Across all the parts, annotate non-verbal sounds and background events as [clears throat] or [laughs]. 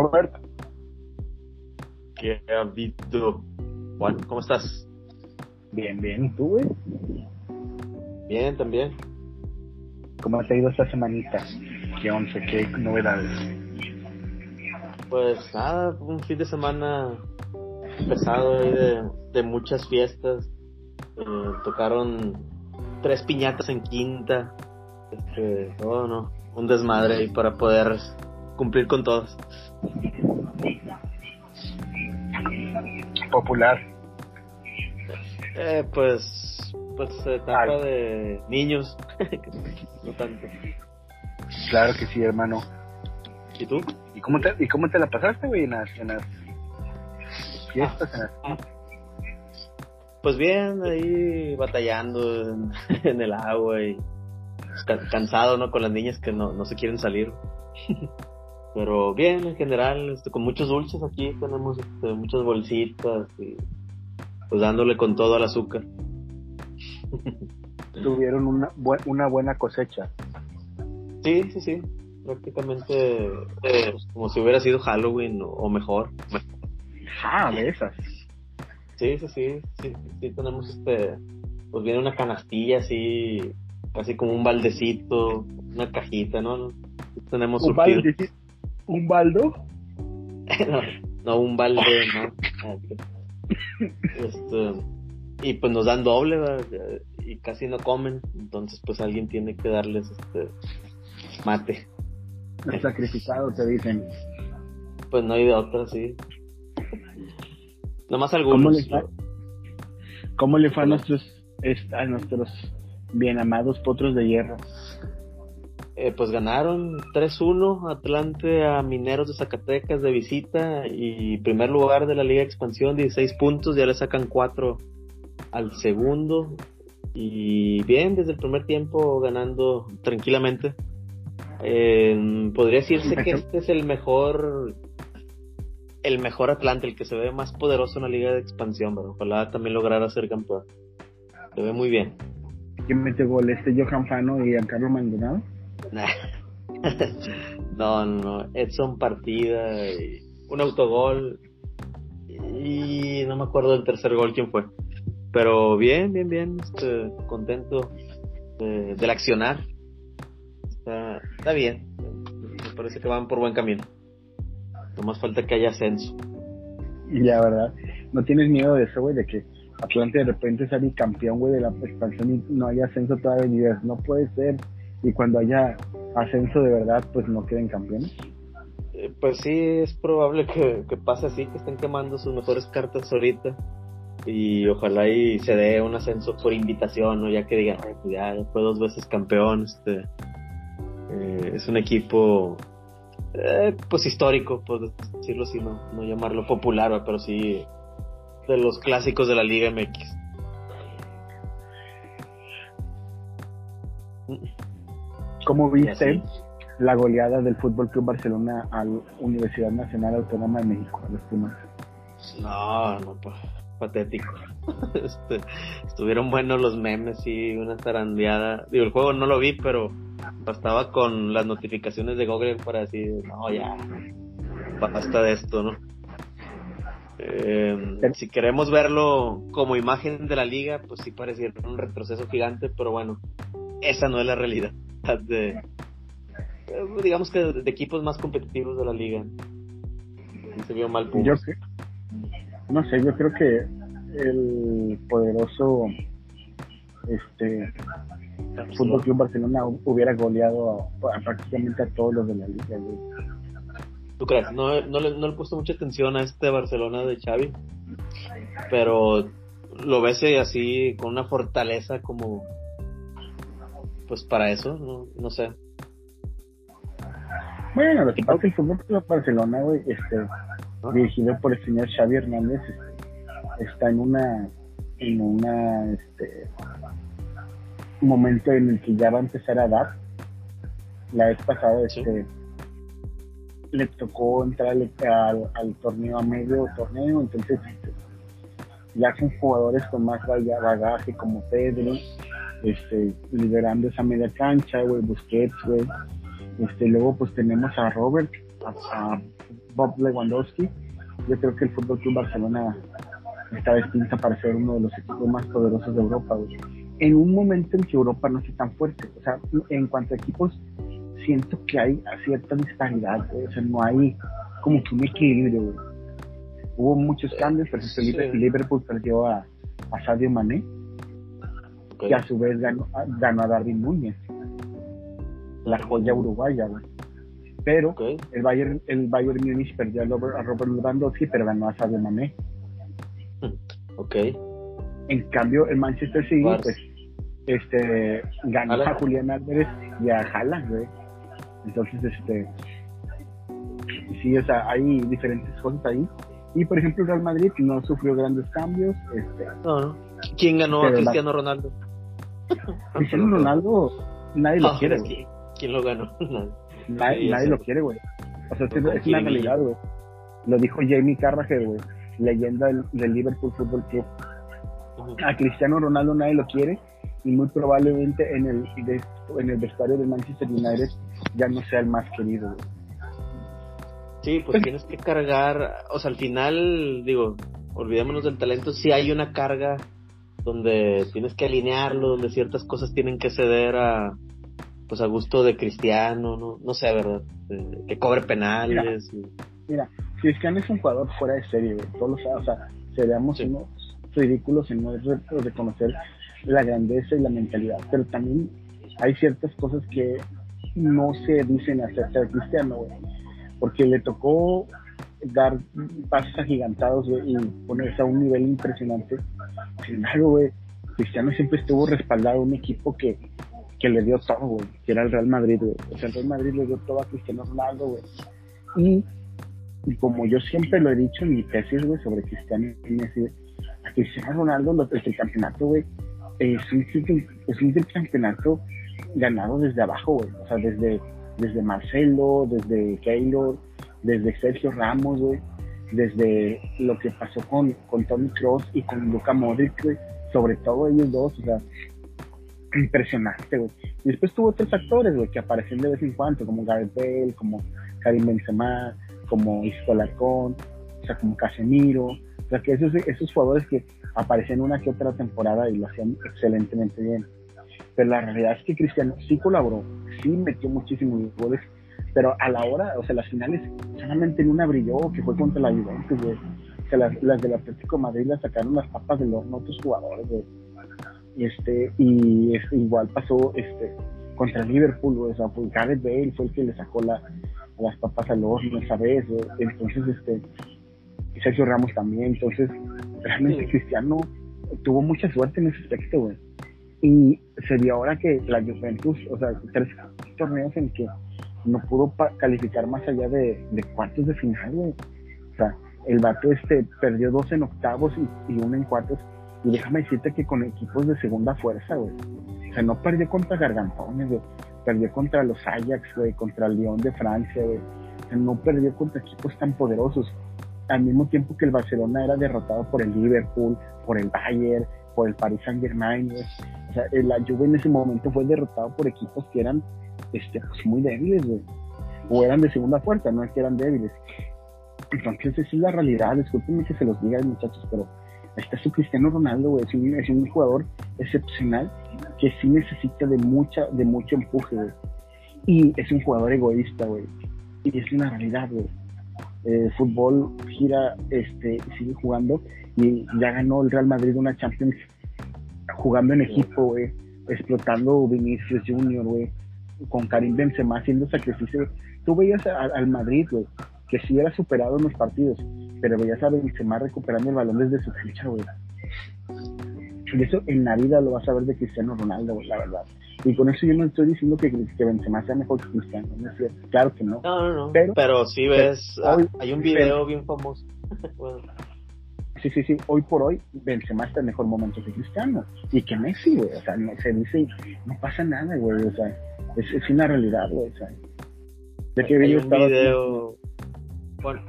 Robert. ¿Qué ha habido? Juan, ¿cómo estás? Bien, bien. ¿Y tú, güey? Bien, también. ¿Cómo te ha ido esta semanita? ¿Qué once? ¿Qué novedades? Pues nada, un fin de semana pesado ahí de, de muchas fiestas. Eh, tocaron tres piñatas en quinta. Este, oh, no, un desmadre ahí para poder cumplir con todas. Popular. Eh, pues, pues etapa de niños, [laughs] no tanto. Claro que sí, hermano. ¿Y tú? ¿Y cómo te, y cómo te la pasaste, güey, en las, en las fiestas? En las... Pues bien, ahí batallando en, [laughs] en el agua y ca- cansado, ¿no? Con las niñas que no, no se quieren salir. [laughs] Pero bien, en general, este, con muchos dulces aquí, tenemos este, muchas bolsitas y pues dándole con todo al azúcar. [laughs] Tuvieron una, bu- una buena cosecha. Sí, sí, sí, prácticamente eh, pues, como si hubiera sido Halloween o, o mejor. Ah, de esas. Sí, sí, sí, sí, sí, tenemos este, pues viene una canastilla así, casi como un baldecito, una cajita, ¿no? Tenemos ¿Un surtido. ¿Un baldo? [laughs] no, no, un balde, ¿no? Ah. Este, y pues nos dan doble, ¿verdad? y casi no comen, entonces pues alguien tiene que darles este mate. El sacrificado, te dicen. Pues no hay de otra, sí. Nomás ¿Cómo algunos. le fue, cómo le fue a nuestros, est- a nuestros bien amados potros de hierro? Eh, pues ganaron 3-1 Atlante a Mineros de Zacatecas de visita y primer lugar de la Liga de Expansión, 16 puntos, ya le sacan 4 al segundo y bien, desde el primer tiempo ganando tranquilamente. Eh, podría decirse que este es el mejor el mejor Atlante, el que se ve más poderoso en la Liga de Expansión, pero ojalá también lograra ser campeón. Se ve muy bien. ¿Quién mete gol? ¿Este Johan Fano y Giancarlo Maldonado? Nah. [laughs] no, no, Edson Partida, y un autogol y no me acuerdo del tercer gol quién fue. Pero bien, bien, bien, este, contento de, del accionar. Está, está bien, me parece que van por buen camino. No más falta que haya ascenso. Y la verdad, ¿no tienes miedo de eso, güey? De que Atlante de repente sale campeón, güey, de la expansión y no haya ascenso todavía y digas, no puede ser. Y cuando haya ascenso de verdad, pues no queden campeones. Eh, Pues sí, es probable que, que pase así, que estén quemando sus mejores cartas ahorita. Y ojalá y se dé un ascenso por invitación, ¿no? Ya que digan, "Ay, pues ya fue dos veces campeón, este. eh, es un equipo, eh, pues histórico, por decirlo así, no, no llamarlo popular, pero sí de los clásicos de la Liga MX. ¿Cómo viste la goleada del Fútbol Club Barcelona a la Universidad Nacional Autónoma de México, a los Pumas? No, no, pa- patético. [laughs] Este, estuvieron buenos los memes y una zarandeada. Digo, el juego no lo vi, pero bastaba con las notificaciones de Google para decir, no, ya, basta de esto, ¿no? Eh, si queremos verlo como imagen de la liga, pues sí pareciera un retroceso gigante, pero bueno, esa no es la realidad [laughs] de, eh, digamos que de, de equipos más competitivos de la liga. Se vio mal Yo Pumas. cre- no sé, yo creo que el poderoso este Fútbol Club Barcelona hu- hubiera goleado a, a prácticamente a todos los de la liga, güey. ¿Tú crees? No, no, le, no le he puesto mucha atención a este Barcelona de Xavi, pero lo ves así con una fortaleza como, pues para eso, no, no sé. Bueno, lo que pasa es que el Fútbol Club Barcelona, güey, este, dirigido por el señor Xavi Hernández, este, está en una, en una, este, momento en el que ya va a empezar a dar. La vez pasada, Sí. este, le tocó entrar al, al- al torneo a medio torneo, entonces este, ya son jugadores con más baga- bagaje como Pedri, este, liderando esa media cancha, güey, Busquets, güey. Este, luego pues tenemos a Robert, a, Bob Lewandowski, yo creo que el Fútbol Club Barcelona esta vez pinta para ser uno de los equipos más poderosos de Europa, En un momento en que Europa no esté tan fuerte, o sea, en cuanto a equipos, siento que hay cierta disparidad, o sea, no hay como que un equilibrio, Hubo muchos cambios, por ejemplo, Liverpool perdió a, a Sadio Mané, que a su vez ganó, ganó a Darwin Núñez, la joya uruguaya, Pero el Bayern el Bayern Munich perdió a Robert, Lewandowski, pero ganó a Sadio Mané. [laughs] Ok. En cambio, el Manchester City, pues, este, ganó a Julián Álvarez y a Haaland. Entonces, este, sí, o sea, hay diferentes cosas ahí. Y por ejemplo, Real Madrid no sufrió grandes cambios. Este, no, ¿Quién ganó a Cristiano Ronaldo? [laughs] Cristiano Ronaldo, nadie lo quiere. ¿Quién lo ganó? [laughs] nadie, nadie lo quiere, güey. O sea, es, una realidad, güey. Lo dijo Jamie Carragher, güey, leyenda del, Liverpool Football Club. A Cristiano Ronaldo nadie lo quiere y muy probablemente en el, en el vestuario de Manchester United ya no sea el más querido, güey. Sí, pues tienes que cargar, o sea, al final, digo, olvidémonos del talento, si hay una carga donde tienes que alinearlo, donde ciertas cosas tienen que ceder a, pues a gusto de Cristiano, no, no sé, ¿verdad? que cobre penales. Mira, Cristiano es un jugador fuera de serie, todos o sea, seríamos unos ridículos en no reconocer la grandeza y la mentalidad, pero también hay ciertas cosas que no se dicen acerca de Cristiano, güey porque le tocó dar pasos agigantados y ponerse a un nivel impresionante. Sin embargo, güey, Cristiano siempre estuvo respaldado a un equipo que, que le dio todo, güey, que era el Real Madrid, güey. O sea, el Real Madrid le dio todo a Cristiano Ronaldo, güey. Y, y, como yo siempre lo he dicho en mi tesis, güey, sobre Cristiano a Cristiano Ronaldo, lo, el campeonato, güey, es un, es un campeonato ganado desde abajo, güey. O sea, desde desde Marcelo, desde Keylor, desde Sergio Ramos, güey, desde lo que pasó con, con Tony Cross y con Luca Modric, güey, sobre todo ellos dos, o sea, impresionante, güey. Y después tuvo otros actores, güey, que aparecen de vez en cuando, como Gareth Bale, como Karim Benzema, como Isco Alarcón, o sea, como Casemiro, o sea, que esos, esos jugadores que aparecen una que otra temporada y lo hacían excelentemente bien. Pero la realidad es que Cristiano sí colaboró, sí metió muchísimos goles, pero a la hora, o sea, las finales solamente en una brilló, que fue contra la Juventus, güey. O sea, las, las del Atlético Madrid las sacaron las papas de los otros jugadores, güey. Y este, y igual pasó este contra Liverpool, güey. O sea, fue Gareth Bale fue el que le sacó la, las papas al horno esa vez, güey. Entonces, este, Sergio Ramos también. Entonces, realmente Cristiano tuvo mucha suerte en ese aspecto, güey. Y se dio ahora que la Juventus, o sea, tres torneos en que no pudo calificar más allá de, cuartos de final, güey. O sea, el vato este perdió dos en octavos y, uno en cuartos. Y déjame decirte que con equipos de segunda fuerza, güey. O sea, no perdió contra Gargantones, güey. Perdió contra los Ajax, güey, contra el Lyon de Francia, güey. O sea, no perdió contra equipos tan poderosos. Al mismo tiempo que el Barcelona era derrotado por el Liverpool, por el Bayern, por el Paris Saint Germain. O sea, la Juve en ese momento fue derrotado por equipos que eran este, pues, muy débiles, O eran de segunda fuerza, no es que eran débiles. Entonces, esa es la realidad. Discúlpenme que se los diga, muchachos, pero está su Cristiano Ronaldo, güey. Es un, es un jugador excepcional que sí necesita de mucha, de mucho empuje, güey. Y es un jugador egoísta, güey. Y es una realidad, güey. El fútbol gira, este, sigue jugando y ya ganó el Real Madrid una Champions jugando en equipo, güey, explotando Vinicius Junior, güey, con Karim Benzema haciendo sacrificios. Tú veías al Madrid, güey, que sí era superado en los partidos, pero veías a Benzema recuperando el balón desde su cancha, güey. Y eso en la vida lo vas a ver de Cristiano Ronaldo, la verdad. Y con eso yo no estoy diciendo que, que Benzema sea mejor que Cristiano, ¿no es cierto? Claro que no. No, no, no. Pero, sí ves, ah, hay un video bien famoso. [laughs] bueno sí, sí, sí, hoy por hoy Benzema está en mejor momento que Cristiano y que Messi, güey, o sea, no, se dice, no pasa nada, güey, o sea, es, es una realidad, güey, o sea. De que hay un video... Juan.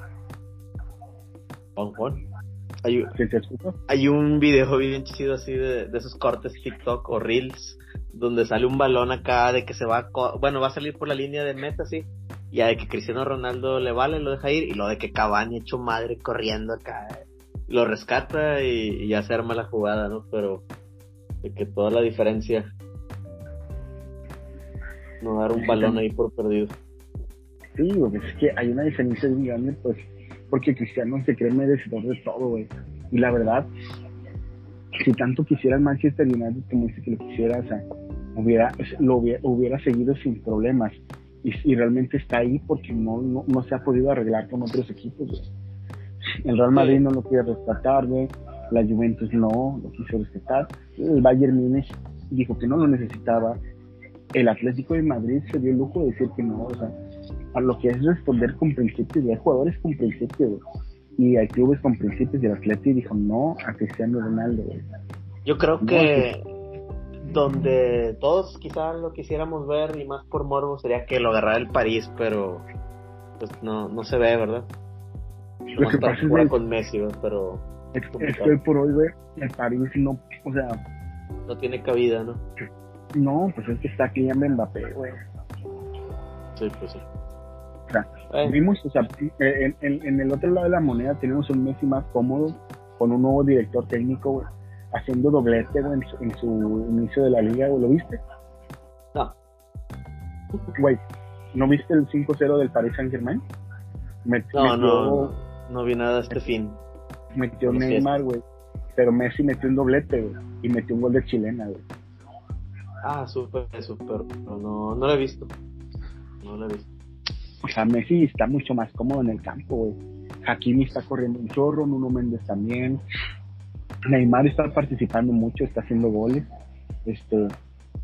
Juan, Juan. Hay, hay un video bien chido así de, de esos cortes TikTok o Reels donde sale un balón acá de que se va, bueno, va a salir por la línea de meta, sí, ya de que Cristiano Ronaldo le vale, lo deja ir, y lo de que Cavani hecho madre corriendo acá, lo rescata y, ya se arma la jugada, ¿no? Pero de que toda la diferencia no dar un balón ahí por perdido. Sí, güey, es que hay una diferencia muy grande, pues, porque Cristiano se cree merecedor de todo, güey. Y la verdad, si tanto quisiera el Manchester United como dice que lo quisiera, o sea, hubiera, lo hubiera, seguido sin problemas. Y, realmente está ahí porque no, no, se ha podido arreglar con otros equipos, güey. El Real Madrid no lo quiere rescatar, güey. La Juventus no lo quiso rescatar. El Bayern Múnich dijo que no lo necesitaba. El Atlético de Madrid se dio el lujo de decir que no, o sea, a lo que es responder con principios, y hay jugadores con principios, y hay clubes con principios, y el Atlético dijo no a Cristiano Ronaldo, Yo creo que donde todos quizás lo quisiéramos ver y más por morbo sería que lo agarrara el París, pero pues no, no se ve, ¿verdad? Lo que pasa es con Messi, pero estoy por hoy, güey, el París no, o sea, no tiene cabida, ¿no? No, pues es que está aquí ya Mbappé, güey. Sí, pues sí. Vimos, o sea, en, en, el otro lado de la moneda tenemos un Messi más cómodo con un nuevo director técnico, haciendo doblete, en su, inicio de la liga, ¿Lo viste? No. Güey, ¿no viste el 5-0 del Paris Saint-Germain? No, no, no vi nada este fin. Metió Neymar, güey. Pero Messi metió un doblete, güey. Y metió un gol de chilena, güey. Ah, súper, súper. Pero no, no lo he visto. No lo he visto. O sea, Messi está mucho más cómodo en el campo, güey. Hakimi está corriendo un chorro, Nuno Méndez también. Neymar está participando mucho, está haciendo goles. Este,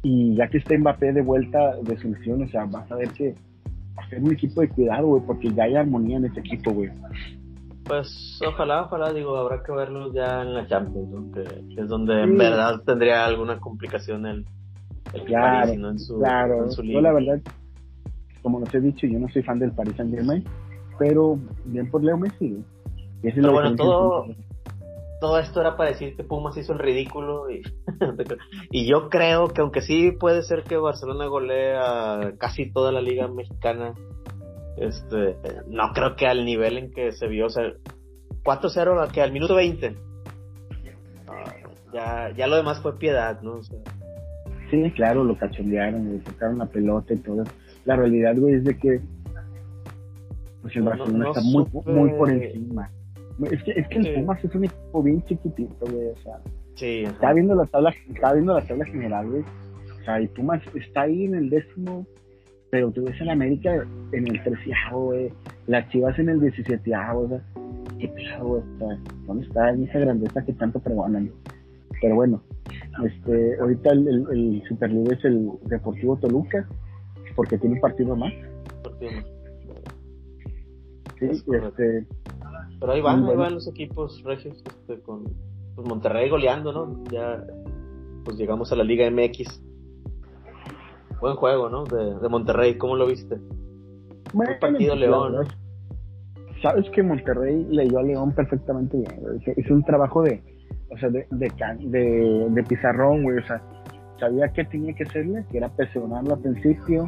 y ya que está Mbappé de vuelta de su misión, o sea, vas a ver que ser un equipo de cuidado, güey, porque ya hay armonía en este equipo, güey. Pues ojalá, ojalá, digo, habrá que verlos ya en la Champions, que es donde en verdad tendría alguna complicación el, el claro, París, ¿no? en su, claro. En su Yo la verdad como les he dicho, yo no soy fan del Paris Saint Germain, pero bien por Leo Messi. pero bueno, todo, todo esto era para decir que Pumas hizo el ridículo y, [laughs] y yo creo que aunque sí puede ser que Barcelona golea casi toda la liga mexicana, este, no creo que al nivel en que se vio, o sea, 4-0 que al minuto 20. ya, ya lo demás fue piedad, ¿no? sí, claro, lo cachondearon, le tocaron la pelota y todo la realidad, güey, es de que pues el Barcelona está muy, muy por encima. Es que, es que el Pumas es un equipo bien chiquitito, güey, o sea. Sí, estaba viendo la tabla, estaba viendo la tabla general, güey. O sea, y Pumas está ahí en el décimo, pero tú ves en América en el treceavo, güey. Las Chivas en el diecisiete-avo, o sea, qué pedo, ¿dónde está esa grandeza que tanto pregonan? Pero bueno, este, ahorita el, el, el superlíder es el Deportivo Toluca porque tiene un partido más. Sí, este, Pero ahí van, ahí van los equipos regios, este, con pues Monterrey goleando, ¿no? Ya pues llegamos a la Liga MX. Buen juego, ¿no? De, de Monterrey, ¿cómo lo viste? Bueno, partido León. Sabes que Monterrey leyó a León perfectamente bien. Es un trabajo de, o sea, de, de, de, de pizarrón, güey. O sea, sabía que tenía que hacerle, que era presionarlo al principio,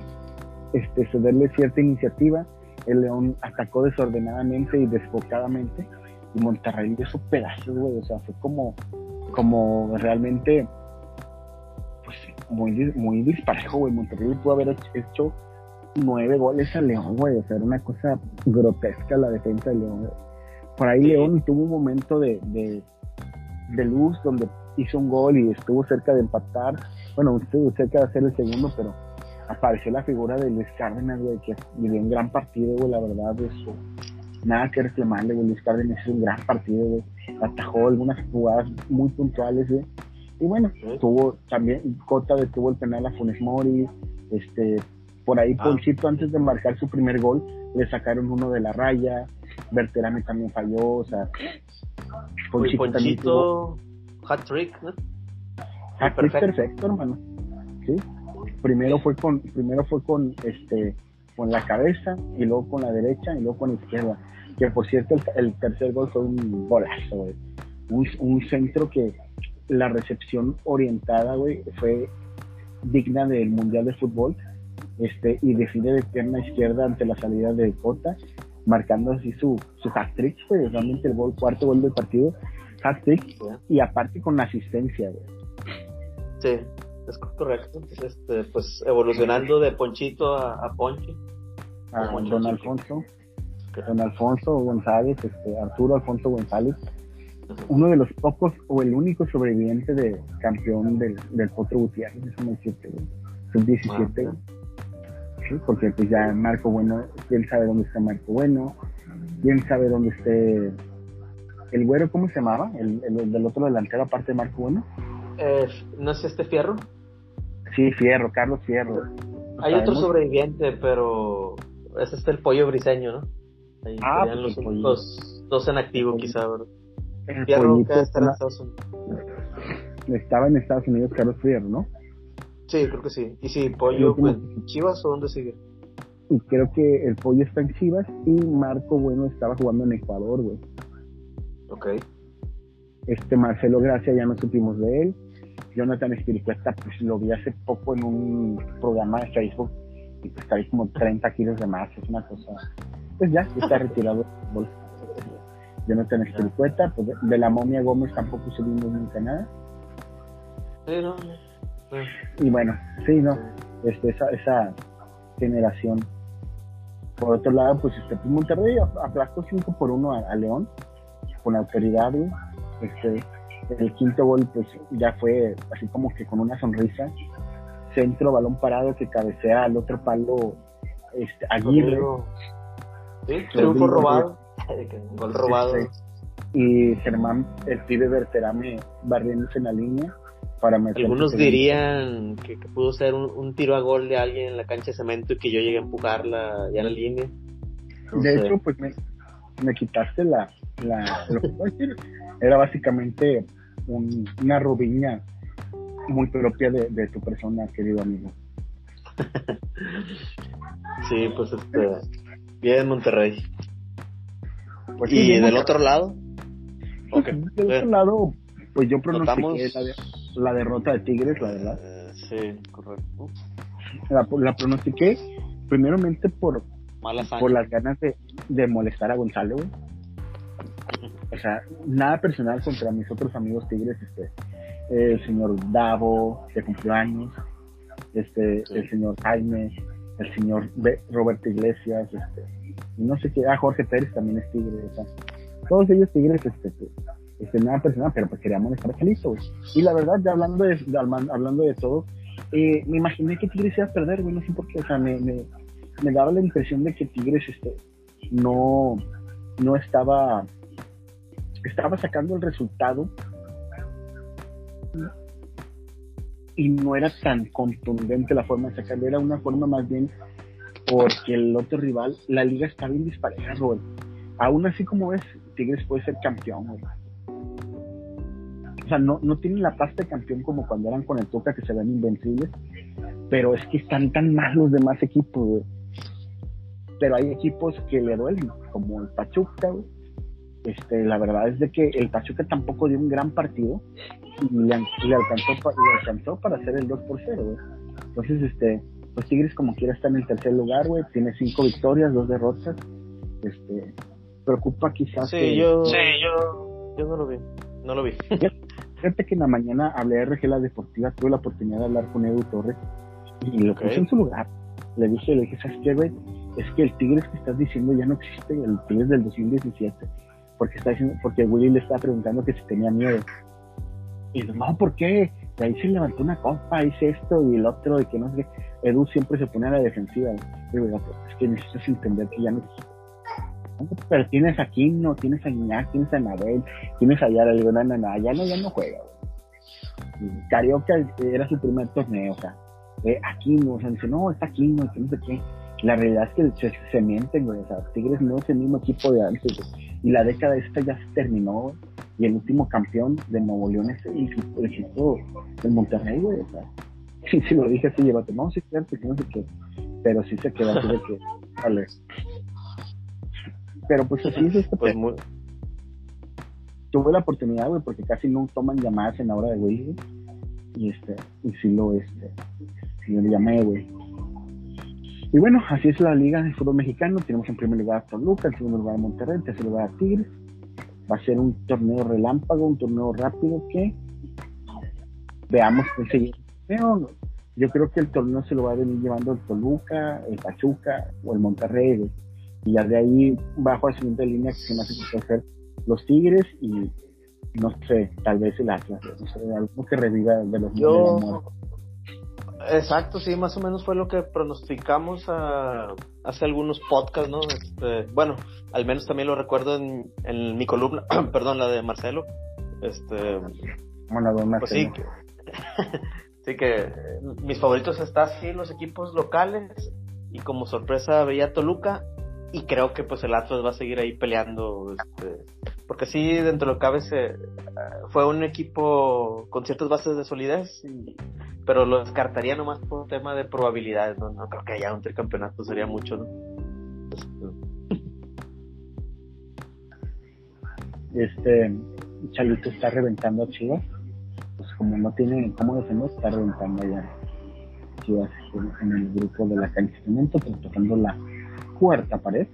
este, cederle cierta iniciativa. El León atacó desordenadamente y desfocadamente y Monterrey le hizo pedazos, güey. O sea, fue como, como realmente, pues muy, muy disparejo, güey. Monterrey pudo haber hecho nueve goles a León, güey. O sea, era una cosa grotesca la defensa de León. Por ahí León tuvo un momento de, de, de luz donde hizo un gol y estuvo cerca de empatar. Bueno, estuvo cerca de hacer el segundo, pero apareció la figura de Luis Cárdenas, güey, que vivió un gran partido, güey, la verdad, eso. Nada que reclamarle, güey, Luis Cárdenas hizo un gran partido, güey. Atajó algunas jugadas muy puntuales, güey. Y bueno, tuvo también, Cota detuvo el penal a Funes Mori, este, por ahí ah. Ponchito antes de marcar su primer gol, le sacaron uno de la raya, Berterame también falló, o sea, Ponchito, Ponchito hat-trick, ¿no? Hat-trick perfecto, hermano, sí primero fue con primero fue con este con la cabeza y luego con la derecha y luego con la izquierda que por cierto el, tercer gol fue un golazo un, un, centro que la recepción orientada güey fue digna del mundial de fútbol este, y define de pierna izquierda ante la salida de Cota, marcando así su, su hat-trick, pues, realmente el gol, cuarto gol del partido, hat-trick, y aparte con asistencia, Sí, es correcto. Este, pues evolucionando de Ponchito a, a Ponche. A Don Alfonso. Don Alfonso González, este, Arturo Alfonso González, uno de los pocos o el único sobreviviente de campeón del, del Potro Gutiérrez, déjame decirte, sub-17. ¿sí? Porque pues ya Marco Bueno, quién sabe dónde está Marco Bueno, quién sabe dónde esté el güero, ¿cómo se llamaba? El, el, del otro delantero aparte de Marco Bueno. Eh, ¿No es este Fierro? Sí, Fierro, Carlos Fierro. Hay otro sobreviviente, pero es este el pollo briseño, ¿no? Ahí ah, pues los, dos en activo, quizá, ¿verdad? El Fierro que está en Estados Unidos. Estaba en Estados Unidos Carlos Fierro, ¿no? Sí, creo que sí. ¿Y si Pollo en Chivas o dónde sigue? Y creo que el Pollo está en Chivas y Marco Bueno estaba jugando en Ecuador, güey. Ok. Este Marcelo Gracia ya no supimos de él. Jonathan Espiricuesta, pues lo vi hace poco en un programa de Facebook y pues ahí como 30 kilos de más, es una cosa. Pues ya, está [laughs] retirado. Jonathan Espiricueta, pues de la momia Gómez tampoco subimos nunca nada. Sí, no, Y bueno, sí, no, este, esa, esa generación. Por otro lado, pues este, pues Monterrey aplastó 5 por 1 a, León con autoridad, Este, el quinto gol, pues ya fue así como que con una sonrisa. Centro, balón parado que cabecea al otro palo este, Aguirre. Sí, triunfo robado. [laughs] Gol robado. Y Germán, el pibe Berterame barriéndose en la línea para. Algunos dirían que, pudo ser un, tiro a gol de alguien en la cancha de cemento y que yo llegué a empujarla ya en la línea. de hecho, pues me, me quitaste la, la lo que puedo decir. Era básicamente una rubiña muy propia de, tu persona, querido amigo. [laughs] sí, pues este, bien Monterrey. Pues ¿Y del otro lado? Okay. Del otro lado, pues yo pronostiqué la, la, derrota de Tigres, la verdad. Eh, sí, correcto. La, la pronostiqué primeramente por, por las ganas de, de molestar a Gonzalo, o sea, nada personal contra mis otros amigos tigres, este, el señor Davo, de cumpleaños, este, el señor Jaime, el señor Roberto Iglesias, este, no sé qué, ah, Jorge Pérez también es tigre, o sea, todos ellos tigres, este, este, nada personal, pero pues queríamos estar felices, Y la verdad, ya hablando de, hablando de todo, eh, me imaginé que Tigres iba a perder, güey, no sé por qué, o sea, me, me, me daba la impresión de que Tigres, este, no, no estaba estaba sacando el resultado y no era tan contundente la forma de sacarlo, era una forma más bien porque el otro rival, la liga está bien dispareja, Robert. Aún así como es, Tigres puede ser campeón, O sea, no, no tienen la pasta de campeón como cuando eran con el Toca que se ven invencibles, pero es que están tan mal los demás equipos, Pero hay equipos que le duelen, como el Pachuca, este, la verdad es de que el Pachuca tampoco dio un gran partido y le, alcanzó, para hacer el 2 por 0, Entonces, este, pues Tigres como quiera está en el tercer lugar, güey, tiene cinco victorias, dos derrotas. Este, preocupa quizás sí, yo, sí, yo, yo no lo vi, no lo vi. [laughs] Fíjate que en la mañana hablé de Regela Deportiva, tuve la oportunidad de hablar con Edu Torres y lo puse en su lugar. Le dije, le dije, ¿sabes qué, güey? Es que el Tigres que estás diciendo ya no existe, el Tigres del 2017 porque está diciendo, porque Willy le estaba preguntando que si tenía miedo. Y no, ¿por qué? Y ahí se levantó una copa, hice esto y el otro, y que no sé qué. Edu siempre se pone a la defensiva. es que necesitas entender que ya no pero tienes a Kino, tienes a Iñak, tienes a Nabel, tienes a Yara, digo, no, no, no, ya no, ya no juega. Carioca era su primer torneo, o sea, eh, Aquino, o sea, dice, no, está Aquino, que no sé qué. La realidad es que se, se mienten, güey, o sea, Tigres no es el mismo equipo de antes, y la década esta ya se terminó y el último campeón de Nuevo León es el, equipo del Monterrey, güey. O sea, [laughs] sí, sí lo dije así, llévate, no, sí, claro, que no sé qué, pero sí se quedó así de que, [laughs] vale. Pero pues así es esto. Pues muy... Tuve la oportunidad, güey, porque casi no toman llamadas en la hora de güey, y este, y sí lo, este, sí lo llamé, güey. Y bueno, así es la liga de fútbol mexicano. Tenemos en primer lugar a Toluca, en segundo lugar a Monterrey, en tercer lugar a Tigres. Va a ser un torneo relámpago, un torneo rápido que veamos qué se Yo creo que el torneo se lo va a venir llevando el Toluca, el Pachuca o el Monterrey. Y ya de ahí bajo a la siguiente línea que se me hace que ser los Tigres y no sé, tal vez el Atlas, no sé, algo que reviva de los Yo... Exacto, sí, más o menos fue lo que pronosticamos hace algunos podcasts, ¿no? Este, bueno, al menos también lo recuerdo en, en mi columna, [clears throat] perdón, la de Marcelo. Este, bueno, pues sí, que, sí que mis favoritos están sí los equipos locales y como sorpresa veía Toluca y creo que pues el Atlas va a seguir ahí peleando este, porque sí dentro de lo que cabe se, fue un equipo con ciertas bases de solidez pero lo descartaría nomás por tema de probabilidades no, no creo que haya un tricampeonato sería mucho no este Chalito está reventando a Chivas como no tiene cómo defender está reventando ya Chivas en el grupo de la calificamiento pero tocando la cuarta pared.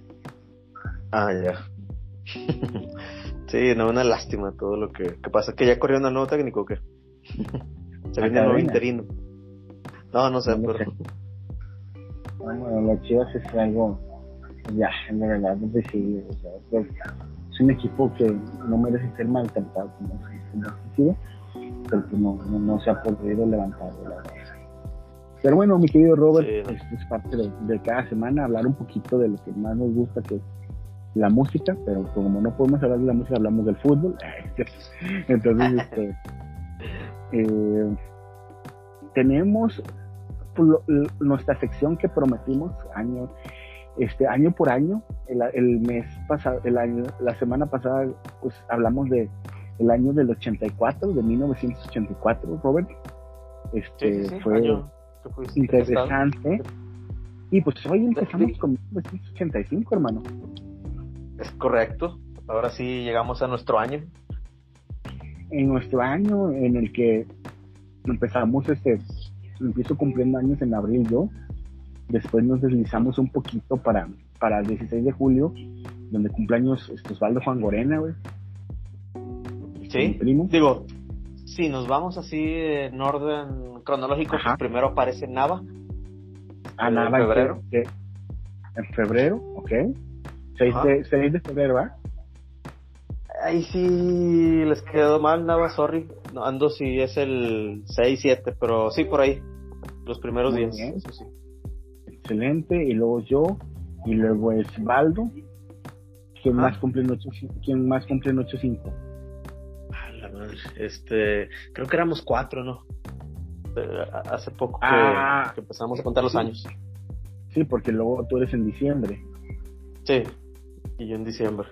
Ah, ya. [laughs] sí, no, una lástima todo lo que, que pasa. ¿Que ya corrió un nuevo técnico o qué? [laughs] Se viene el nuevo interino. No, no sé, pero... Bueno, los Chivas es algo, ya, en verdad, es decir, o sea, es un equipo que no merece ser maltratado como, como pero que no, no, se ha podido levantar de la pero bueno, mi querido Robert, es parte de, cada semana hablar un poquito de lo que más nos gusta, que es la música, pero como no podemos hablar de la música, hablamos del fútbol. [laughs] Entonces, [laughs] este, eh, tenemos nuestra sección que prometimos año, este, año por año. El, mes pasado, el año, la semana pasada, pues hablamos de el año del 84, de 1984, Robert. Este, fue interesante. Y pues hoy empezamos con 1985, hermano. Es correcto. Ahora sí llegamos a nuestro año. En nuestro año en el que empezamos, este, empiezo cumpliendo años en abril yo. Después nos deslizamos un poquito para, para el 16 de julio, donde cumpleaños este, Osvaldo Juan Gorena, güey. Sí. Digo, si nos vamos así en orden cronológico, pues primero aparece Nava. Ah, Nava en febrero. En, febrero, ok. 6 de, de, febrero, ¿va? Ahí sí les quedó mal Nava, sorry. No, ando si es el 6, 7, pero sí por ahí. Los primeros días. sí. Excelente. Y luego yo. Y luego es Baldo. ¿Quién, más cumple en 8, ¿Quién más cumple en 8-5? Este, creo que éramos cuatro, ¿no? Eh, hace poco ah. que, empezamos a contar los años. Sí, porque luego tú eres en diciembre. Sí, y yo en diciembre.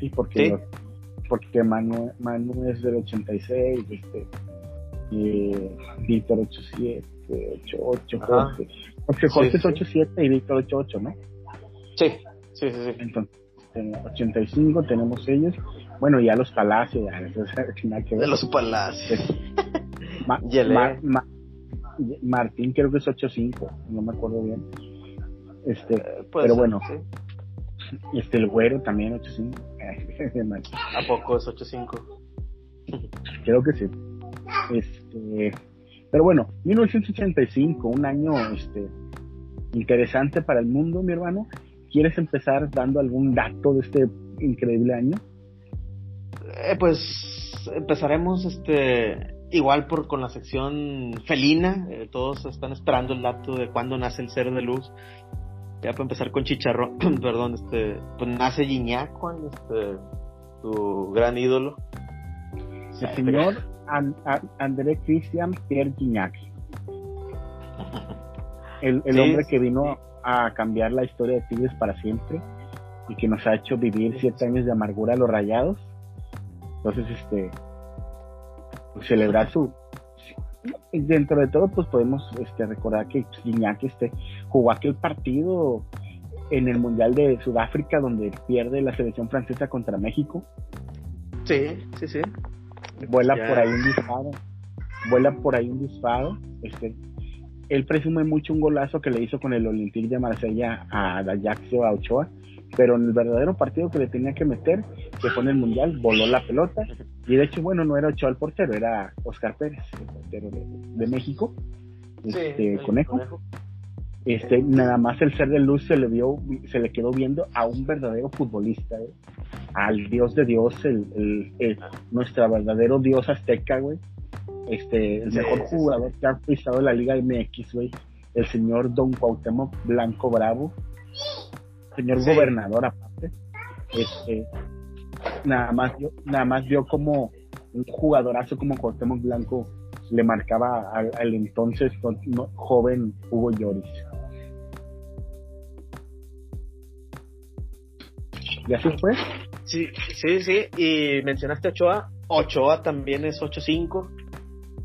Sí, porque, porque Manu, Manu es del 86, este, y Víctor 87, 88, Jorge. Porque Jorge es 87 y Víctor 88, ¿no? Sí, sí, sí, sí. Entonces, en 85 tenemos ellos bueno, ya los palacios, ya, eso es que De los palacios. [laughs] Martín creo que es 8-5, no me acuerdo bien. Este, eh, pero bueno, este el güero también 8-5. [laughs] ¿A poco es 8-5? creo que sí. Este, pero bueno, 1985, un año este, interesante para el mundo, mi hermano. ¿Quieres empezar dando algún dato de este increíble año? Eh, pues empezaremos este igual por con la sección felina. Eh, todos están esperando el dato de cuándo nace el ser de luz. Ya para empezar con Chicharrón, [clears throat] perdón, este, pues nace Gignac, este, su gran ídolo. El señor André Christian Pierre Gignac. [laughs] El, hombre que vino a cambiar la historia de Tigres para siempre y que nos ha hecho vivir siete años de amargura a los rayados entonces, este, pues, celebrar su, dentro de todo, pues podemos este, recordar que Iñaki este, jugó aquel partido en el Mundial de Sudáfrica donde pierde la selección francesa contra México. Sí, sí, sí. Vuela por ahí un disparo. Vuela por ahí un disparo. Este, él presume mucho un golazo que le hizo con el Olympique de Marsella a Dayaxio a Ochoa, pero en el verdadero partido que le tenía que meter, que fue en el Mundial, voló la pelota. Y de hecho, bueno, no era Ochoa el portero, era Oscar Pérez, el portero de, México, este, conejo. Este, nada más el ser de luz se le vio, se le quedó viendo a un verdadero futbolista, ¿eh? al dios de dios, el, el, nuestro verdadero dios azteca, güey. Este, el mejor jugador que ha pisado la Liga MX, güey. El señor Don Cuauhtémoc Blanco Bravo. Señor gobernador aparte. Este, nada más vio, nada más vio como un jugadorazo como Cuauhtémoc Blanco le marcaba al, entonces joven Hugo Lloris. ¿Ya se fue? Sí, sí, sí. Y mencionaste Ochoa. Ochoa también es 8-5.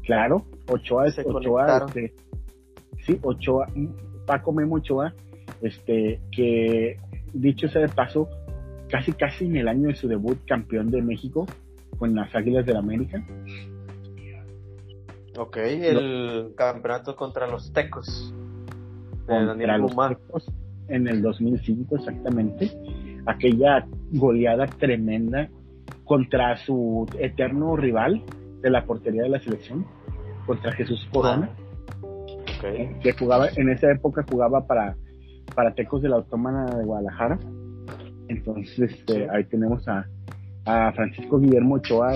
Claro, Ochoa es Ochoa. Este, sí, Ochoa. Paco Memo Ochoa, este, que dicho sea de paso, casi casi en el año de su debut campeón de México con las Águilas del la América. Ok, el campeonato contra los Tecos. De contra los Tecos en el 2005 exactamente aquella goleada tremenda contra su eterno rival de la portería de la selección, contra Jesús Corona, que jugaba, en esa época jugaba para, para Tecos de la Autómana de Guadalajara. Entonces este, ahí tenemos a, a Francisco Guillermo Ochoa,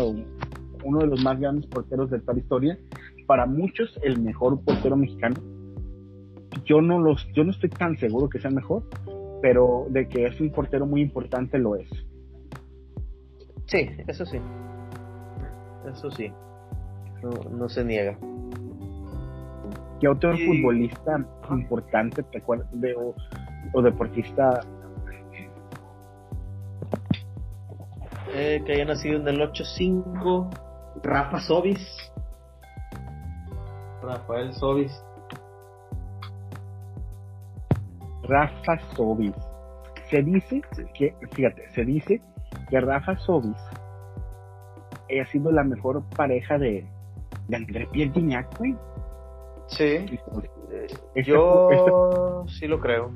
uno de los más grandes porteros de toda la historia, para muchos el mejor portero mexicano. Yo no los, yo no estoy tan seguro que sea el mejor, pero de que es un portero muy importante lo es. Sí, eso sí. Eso sí. No, se niega. ¿Qué otro futbolista importante te acuerdas de, o, deportista eh, que haya nacido en el 8-5? Rafa Sobis. Rafael Sobis. Rafa Sobis. Se dice que, fíjate, se dice que Rafa Sobis ha sido la mejor pareja de, de André Pierre Gignac, güey. Sí. Este yo este sí lo creo.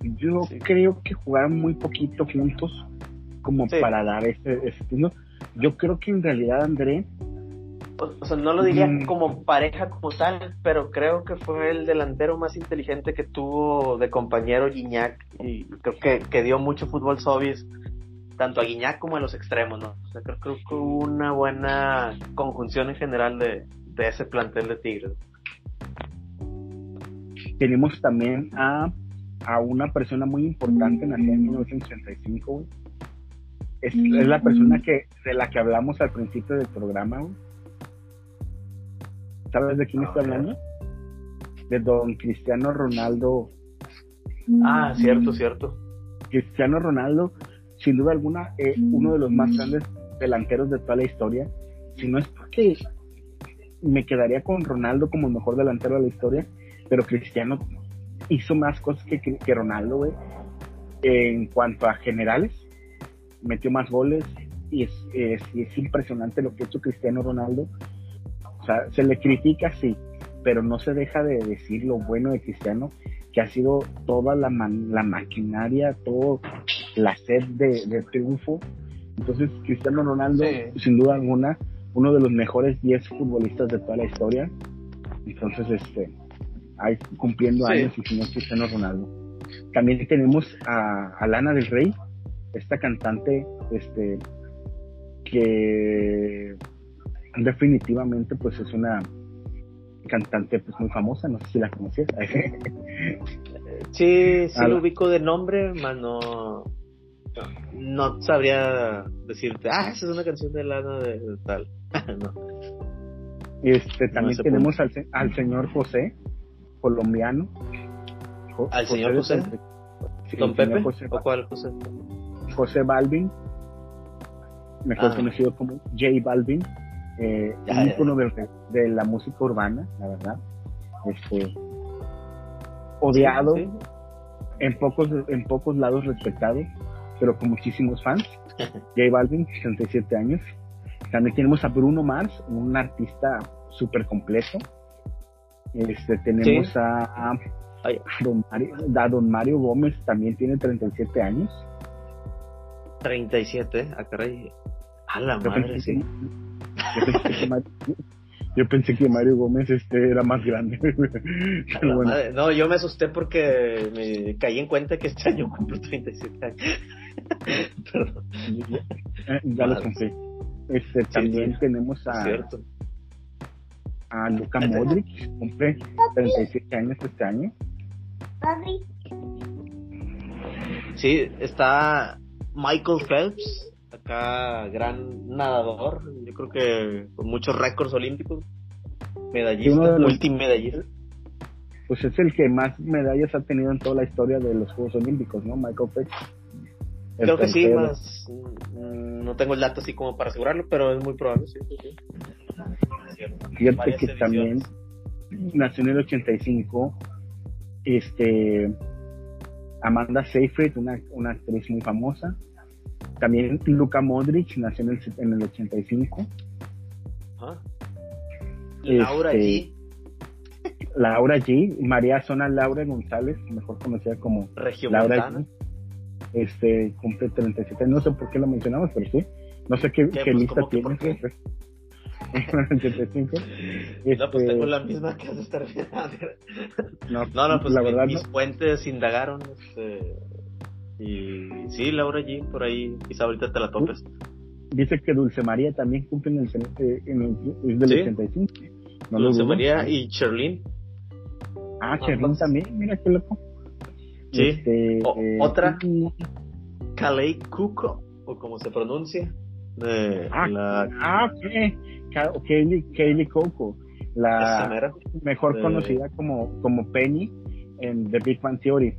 Yo creo que jugaron muy poquito juntos como para dar ese, ese Yo creo que en realidad André o sea, no lo diría como pareja como tal, pero creo que fue el delantero más inteligente que tuvo de compañero Guiñac y creo que, que dio mucho fútbol sobis tanto a Guiñac como a los extremos, ¿no? O sea, creo, que hubo una buena conjunción en general de, de ese plantel de Tigres. Tenemos también a, a una persona muy importante, nacida en 1985, Es, es, la persona que de la que hablamos al principio del programa, güey ¿Sabes de quién estoy hablando? De don Cristiano Ronaldo. Ah, cierto, cierto. Cristiano Ronaldo, sin duda alguna, es uno de los más grandes delanteros de toda la historia. Si no es porque me quedaría con Ronaldo como el mejor delantero de la historia, pero Cristiano hizo más cosas que, que Ronaldo, güey. En cuanto a generales, metió más goles y es, es, es impresionante lo que ha hecho Cristiano Ronaldo o sea, se le critica, sí, pero no se deja de decir lo bueno de Cristiano, que ha sido toda la, la maquinaria, todo la sed de, triunfo. Entonces, Cristiano Ronaldo, sin duda alguna, uno de los mejores 10 futbolistas de toda la historia. Entonces, este, ahí cumpliendo años y señor Cristiano Ronaldo. También tenemos a, a Lana del Rey, esta cantante, este, que definitivamente pues es una cantante pues muy famosa, no sé si la conocías. [laughs] sí, sí lo ubico de nombre, mano no, sabría decirte, ah, esa es una canción de Lana de, tal. [laughs] Este, también tenemos al, al, señor José, colombiano. ¿Al señor José? ¿Don Pepe? José, ¿O cuál José? José Balvin, mejor ah. conocido como J Balvin eh, un de, la música urbana, la verdad. Este, odiado, en pocos en pocos lados respetado, pero con muchísimos fans. [laughs] J Balvin, 67 años. También tenemos a Bruno Mars, un artista súper completo. Este, tenemos a, a, don Mario, a don Mario Gómez, también tiene 37 años. 37, a caray. A la madre, sí. yo, pensé que Mario, Gómez este era más grande. [laughs] No, yo me asusté porque me caí en cuenta que este año cumple 37 años. Perdón. Ya, lo conté. Este, también tenemos a, a Luka Modric, cumple 37 años este año. Sí, está Michael Phelps, acá gran nadador, yo creo que con muchos récords olímpicos, medallista, multimedallista. Pues es el que más medallas ha tenido en toda la historia de los Juegos Olímpicos, ¿no? Michael Phelps. Creo que sí, más mm, no tengo el dato así como para asegurarlo, pero es muy probable, sí, sí, Fíjate que también nació en el 85, este, Amanda Seyfried, una, una actriz muy famosa. También Luka Modric nació en el, en el 85. Laura este, G. Laura G. María Zona Laura González, mejor conocida como Laura G. Este, cumple 37. No sé por qué lo mencionamos, pero sí. No sé qué, qué, pues, lista tiene. 85. [laughs] No, pues tengo la misma que hace estar [laughs] no, no, no, pues la verdad, mis puentes indagaron. Este, y sí, Laura G, por ahí, quizá ahorita te la topes. Dice que Dulce María también cumple en el, en el, es del 85. Dulce María y Cherlin. Ah, Cherlin también, mira qué loco. Sí. Este, eh, otra, Kalei Kuko, o como se pronuncia. De ah, la... ah, okay. Kaylee, Coco, la mejor conocida como, como Penny en The Big Bang Theory.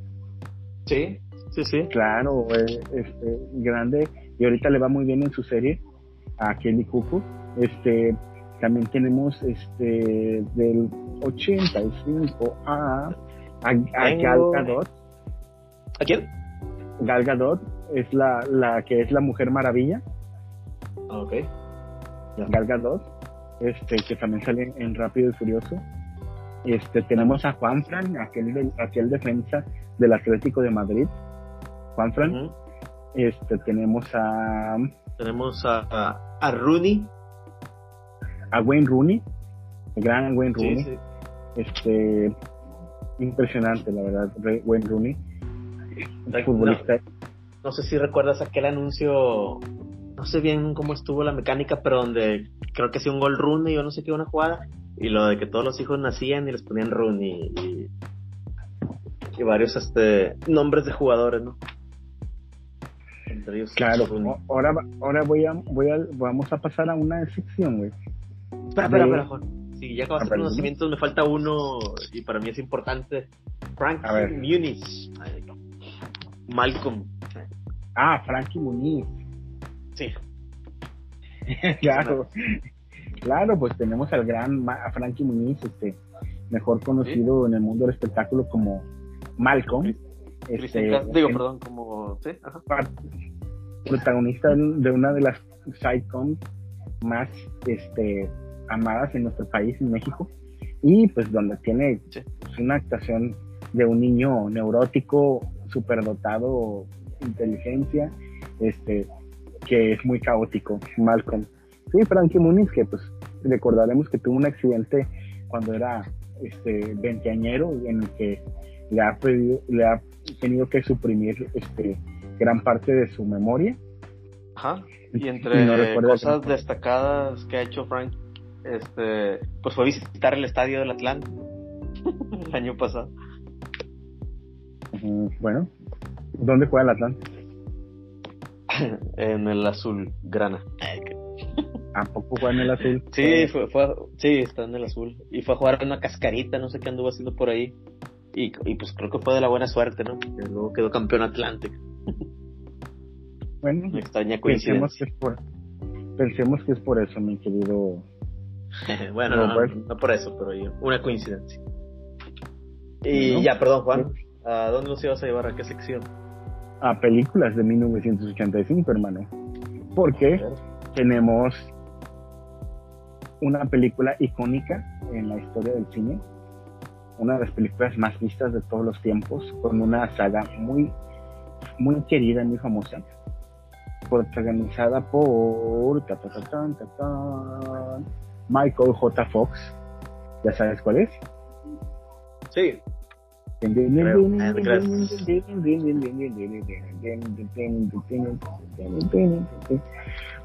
Sí, sí, sí. Claro, este, grande. Y ahorita le va muy bien en su serie a Kelly Coco. Este, también tenemos este del 85 a, a, Gal Gadot. ¿A quién? Gal Gadot es la, la que es la Mujer Maravilla. Ah, ok. Gal Gadot, este, que también sale en Rápido y Furioso. Este, tenemos a Juan Fran, aquel, aquel defensa del Atlético de Madrid. Juan Fran. Este, tenemos a. Tenemos a, a, Rooney. A Wayne Rooney. El gran Wayne Rooney. Este. Impresionante, la verdad, Wayne Rooney. Futbolista. no sé si recuerdas aquel anuncio no sé bien cómo estuvo la mecánica, pero donde creo que hacía un gol Rooney o no sé qué, una jugada, y lo de que todos los hijos nacían y les ponían Rooney y, y varios este nombres de jugadores, ¿no? Entre ellos claro, ahora, ahora voy a, voy a, vamos a pasar a una sección, güey. Espera, espera, espera, Juan. Sí, ya acabaste los conocimientos, me falta uno y para mí es importante. Frankie Muniz. Malcolm. Ah, Frankie Muniz. Sí. [laughs] claro. Claro, pues tenemos al gran a Frankie Muniz, este, mejor conocido en el mundo del espectáculo como Malcolm. Este, digo, perdón, como ¿sí? protagonista de una de las sitcoms más este, amadas en nuestro país, en México, y pues donde tiene pues, una actuación de un niño neurótico, superdotado, inteligencia, este, que es muy caótico, Malcolm. Sí, Frankie Muniz, que pues recordaremos que tuvo un accidente cuando era este veinteañero en el que le ha, pedido, le ha tenido que suprimir este gran parte de su memoria. Ajá. Y entre cosas destacadas que ha hecho Frank, este, pues fue visitar el estadio del Atlante [laughs] el año pasado. Bueno, ¿dónde juega el Atlante? en el azul grana. ¿A poco fue en el azul? Sí, fue, sí, está en el azul. Y fue a jugar una cascarita, no sé qué anduvo haciendo por ahí. Y, pues creo que fue de la buena suerte, ¿no? Que luego quedó campeón Atlántico. Bueno, extraña pensemos que, es por, pensemos que es por eso, mi querido. [laughs] bueno, no, pues. no, por eso, pero una coincidencia. Y ya, perdón, Juan. ¿A dónde nos ibas a llevar? ¿A qué sección? a películas de 1985, hermano. Porque tenemos una película icónica en la historia del cine una de las películas más vistas de todos los tiempos, con una saga muy, muy querida, muy famosa, protagonizada por Michael J. Fox. ¿Ya sabes cuál es? Sí.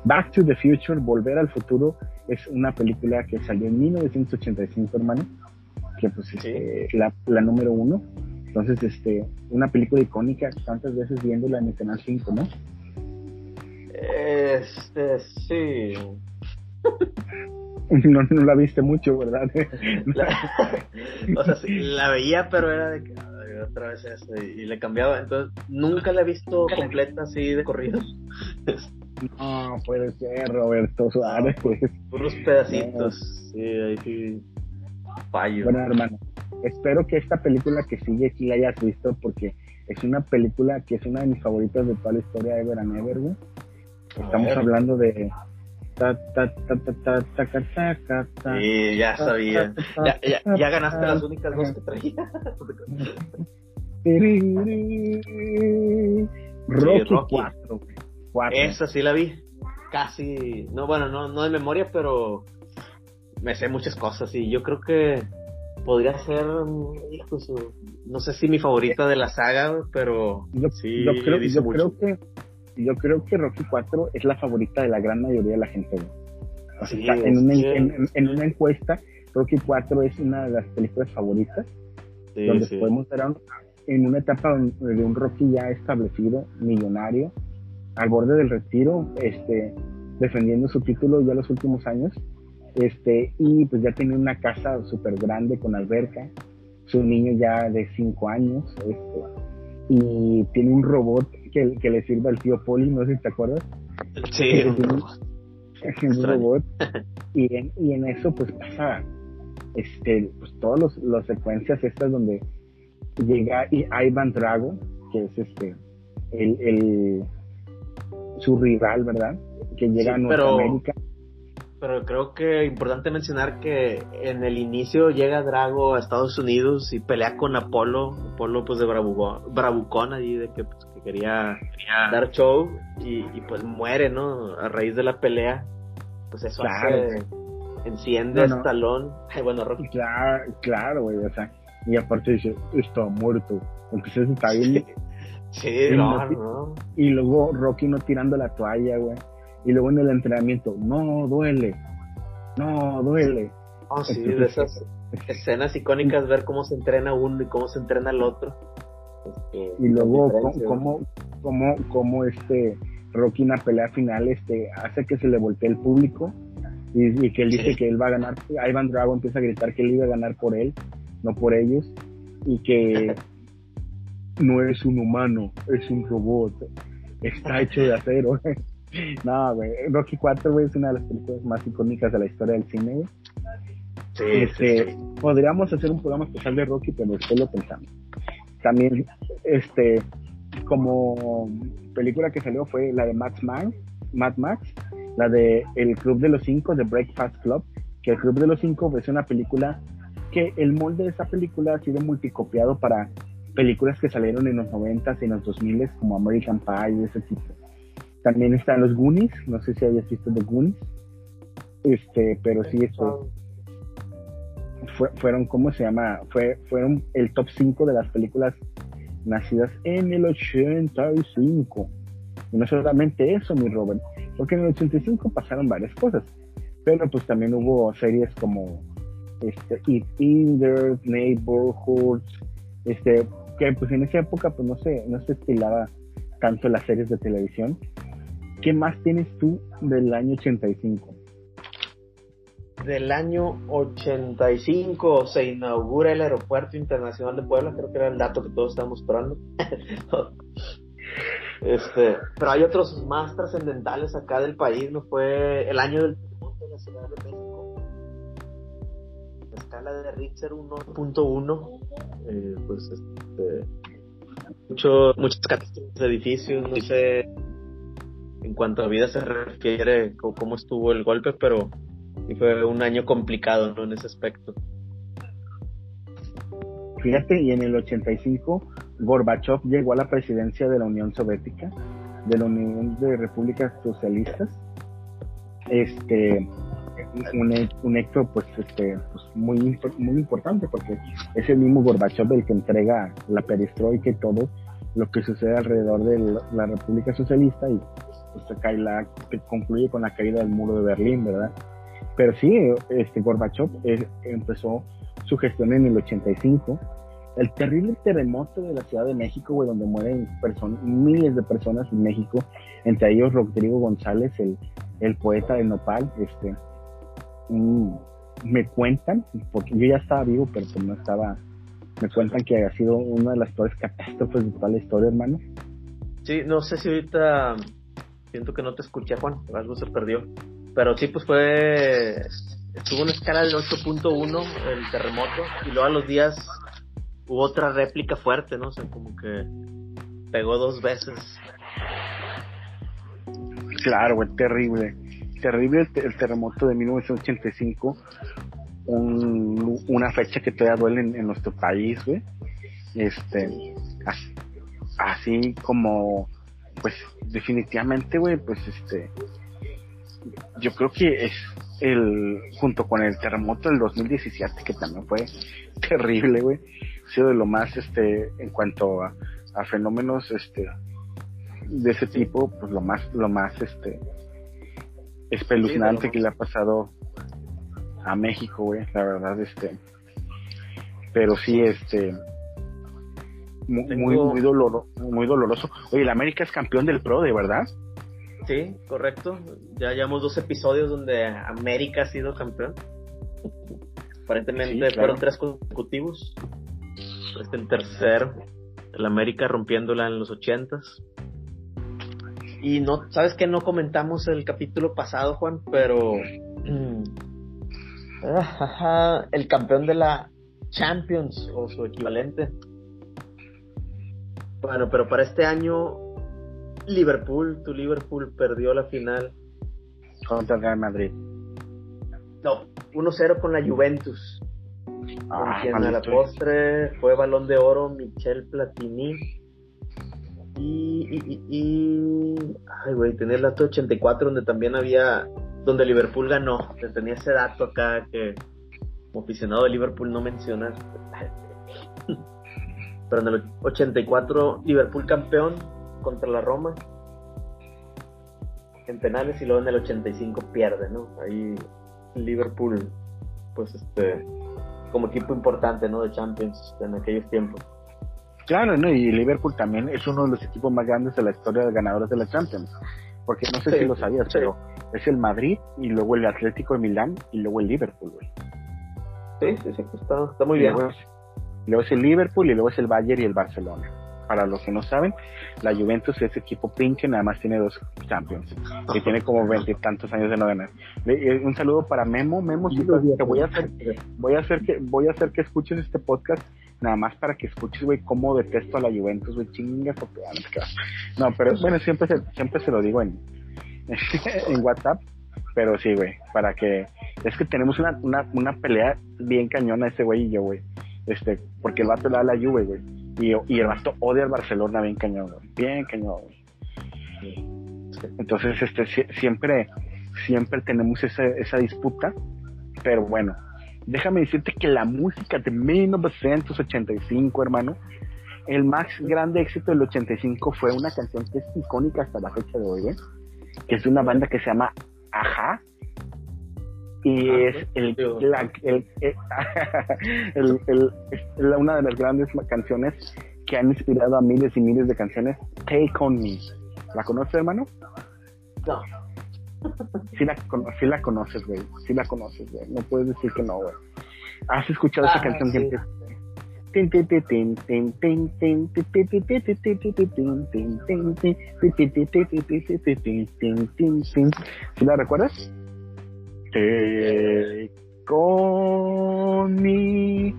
Back to the Future, Volver al Futuro, es una película que salió en 1985, hermano, que pues es la, la, número uno. Entonces, este, una película icónica, tantas veces viéndola en el Canal 5, ¿no? Este, sí. [laughs] No, no la viste mucho, ¿verdad? [laughs] o sea, sí, la veía, pero era de que otra vez eso, y, le cambiaba. Entonces, nunca la he visto completa así de corrido. No, puede ser, Roberto Suárez, pues. Unos pedacitos, sí, ahí sí. Fallo. Bueno, hermano, espero que esta película que sigue sí la hayas visto, porque es una película que es una de mis favoritas de toda la historia de Ever and Ever, güey. Estamos hablando de Sí, ya sabía. Ya, ya, ya ganaste las únicas dos que traía. Rocky, 4. Esa sí la vi. Casi, no, bueno, no, no de memoria, pero me sé muchas cosas y yo creo que podría ser, no sé si mi favorita de la saga, pero yo, sí, yo creo, yo creo que yo creo que Rocky 4 es la favorita de la gran mayoría de la gente. en, una, en, una encuesta, Rocky 4 es una de las películas favoritas, donde podemos ver en una etapa de un Rocky ya establecido, millonario, al borde del retiro, este, defendiendo su título ya los últimos años, este, y pues ya tiene una casa súper grande con alberca, su niño ya de 5 años, este, y tiene un robot que, que le sirve al tío Poli, no sé si te acuerdas. Sí, un robot. [laughs] [laughs] Y en, y en eso pues pasa este, pues todas las secuencias estas donde llega Ivan Drago, que es este el, el su rival, ¿verdad? Que llega a Norteamérica. Pero creo que es importante mencionar que en el inicio llega Drago a Estados Unidos y pelea con Apolo, Apolo pues de bravucón, bravucón ahí de que, pues, que quería, dar show y, pues muere, ¿no? A raíz de la pelea, pues eso hace, enciende no, talón. bueno, Rocky. Claro, claro, güey, o sea, y aparte dice, está muerto, aunque se está bien. Sí, no, no. Y luego Rocky no tirando la toalla, güey y luego en el entrenamiento, no duele, no duele. Oh, sí, de esas escenas icónicas, ver cómo se entrena uno y cómo se entrena el otro. Este, y luego cómo, cómo, cómo, este Rocky en la pelea final este, hace que se le voltee el público y, que él dice que él va a ganar, Ivan Drago empieza a gritar que él iba a ganar por él, no por ellos, y que [laughs] no es un humano, es un robot, está hecho de acero. [laughs] No, güey. Rocky 4, güey, es una de las películas más icónicas de la historia del cine, güey. Sí, este, Podríamos hacer un programa especial de Rocky, pero después lo pensamos. También, este, como película que salió fue la de Max Max, Mad Max, la de El Club de los Cinco, de Breakfast Club, que El Club de los Cinco es una película que el molde de esa película ha sido multicopiado para películas que salieron en los 90 y en los 2000 como American Pie y ese tipo. También están los Goonies, no sé si hayas visto The Goonies. Este, pero sí, esto fue, fueron, ¿cómo se llama? Fue, fueron el top 5 de las películas nacidas en el 85. Y no solamente eso, mi Robert, porque en el 85 pasaron varias cosas, pero pues también hubo series como este, It Neighborhoods, este, que pues en esa época pues no se, no se estilaba tanto las series de televisión, ¿Qué más tienes tú del año 85? Del año 85 se inaugura el Aeropuerto Internacional de Puebla, creo que era el dato que todos estábamos esperando. [laughs] este, pero hay otros más trascendentales acá del país, ¿no? Fue el año del de la Ciudad de México. La escala de Richter 1.1, eh, pues este, muchas catástrofes de edificios, no sé en cuanto a vida se refiere, cómo estuvo el golpe, pero fue un año complicado ¿no? en ese aspecto. Fíjate, y en el 85 Gorbachev llegó a la presidencia de la Unión Soviética, de la Unión de Repúblicas Socialistas. Este, un, un hecho pues este pues muy muy importante porque es el mismo Gorbachev el que entrega la perestroika y todo lo que sucede alrededor de la, República Socialista y pues cae la que concluye con la caída del muro de Berlín, ¿verdad? Pero sí, este Gorbachev empezó su gestión en el 85 el terrible terremoto de la Ciudad de México, güey, donde mueren miles de personas en México, entre ellos Rodrigo González, el, el poeta de Nopal, este, mm, me cuentan, porque yo ya estaba vivo, pero pues no estaba, me cuentan que ha sido una de las peores catástrofes de toda la historia, hermano. Sí, no sé si ahorita siento que no te escuché, Juan, algo se perdió, pero sí, pues fue, estuvo una escala del 8.1 el terremoto, y luego a los días hubo otra réplica fuerte, ¿no? O sea, como que pegó dos veces. Claro, güey, terrible. Terrible el, terremoto de 1985. una fecha que todavía duele en, nuestro país, güey. Este, así, como, pues, definitivamente, güey, pues, este, yo creo que es el, junto con el terremoto del 2017, que también fue [laughs] terrible, güey sido de lo más, este, en cuanto a, fenómenos, este, de ese tipo, pues lo más, lo más, este, espeluznante que le ha pasado a México, güey, la verdad, este, pero sí, este, muy, muy, doloro, muy doloroso. Oye, el América es campeón del Pro, ¿de verdad? Sí, correcto. Ya llevamos dos episodios donde América ha sido campeón. Aparentemente fueron tres consecutivos es el tercer, el América rompiéndola en los ochentas. Y no, sabes que no comentamos el capítulo pasado, Juan, pero mm, el campeón de la Champions o su equivalente. Bueno, pero para este año Liverpool, tu Liverpool perdió la final contra el Real Madrid. No, 1-0 con la Juventus. Ah, quien a la postre fue balón de oro Michel Platini. Y, y, y, ay, güey, tenía el dato 84 donde también había, donde Liverpool ganó. Tenía ese dato acá que como aficionado de Liverpool no mencionas. [laughs] Pero en el 84 Liverpool campeón contra la Roma en penales y luego en el 85 pierde, ¿no? Ahí Liverpool, pues este, como equipo importante, ¿no? De Champions en aquellos tiempos. Claro, ¿no? Y Liverpool también es uno de los equipos más grandes de la historia de ganadores de la Champions. Porque no sé si lo sabías, pero es el Madrid y luego el Atlético de Milán y luego el Liverpool, güey. Sí, sí, sí, está, está muy bien. luego es el Liverpool y luego es el Bayern y el Barcelona para los que no saben, la Juventus es equipo pinche, nada más tiene dos Champions. Y tiene como veintitantos años de no ganar. Eh, un saludo para Memo, Memo, sí, que voy a hacer, voy a hacer que, voy a hacer que escuches este podcast nada más para que escuches, güey, cómo detesto a la Juventus, güey, chingas No, pero bueno, siempre se, siempre se lo digo en, [laughs] en WhatsApp, pero sí, güey, para que, es que tenemos una, una, una pelea bien cañona ese güey y yo, güey, este, porque el vato le da la Juve, güey y, y el vato odia al Barcelona bien cañón, bien cañón. Entonces, este, siempre, siempre tenemos esa, disputa, pero bueno, déjame decirte que la música de 1985, hermano, el más grande éxito del 85 fue una canción que es icónica hasta la fecha de hoy, ¿eh? que es de una banda que se llama Aja, y es el, una de las grandes canciones que han inspirado a miles y miles de canciones, Take On Me. ¿La conoces, hermano? No. Sí la, sí la conoces, güey. Sí la conoces, güey. No puedes decir que no, güey. ¿Has escuchado esa canción empieza? ¿Sí la recuerdas? Take on me,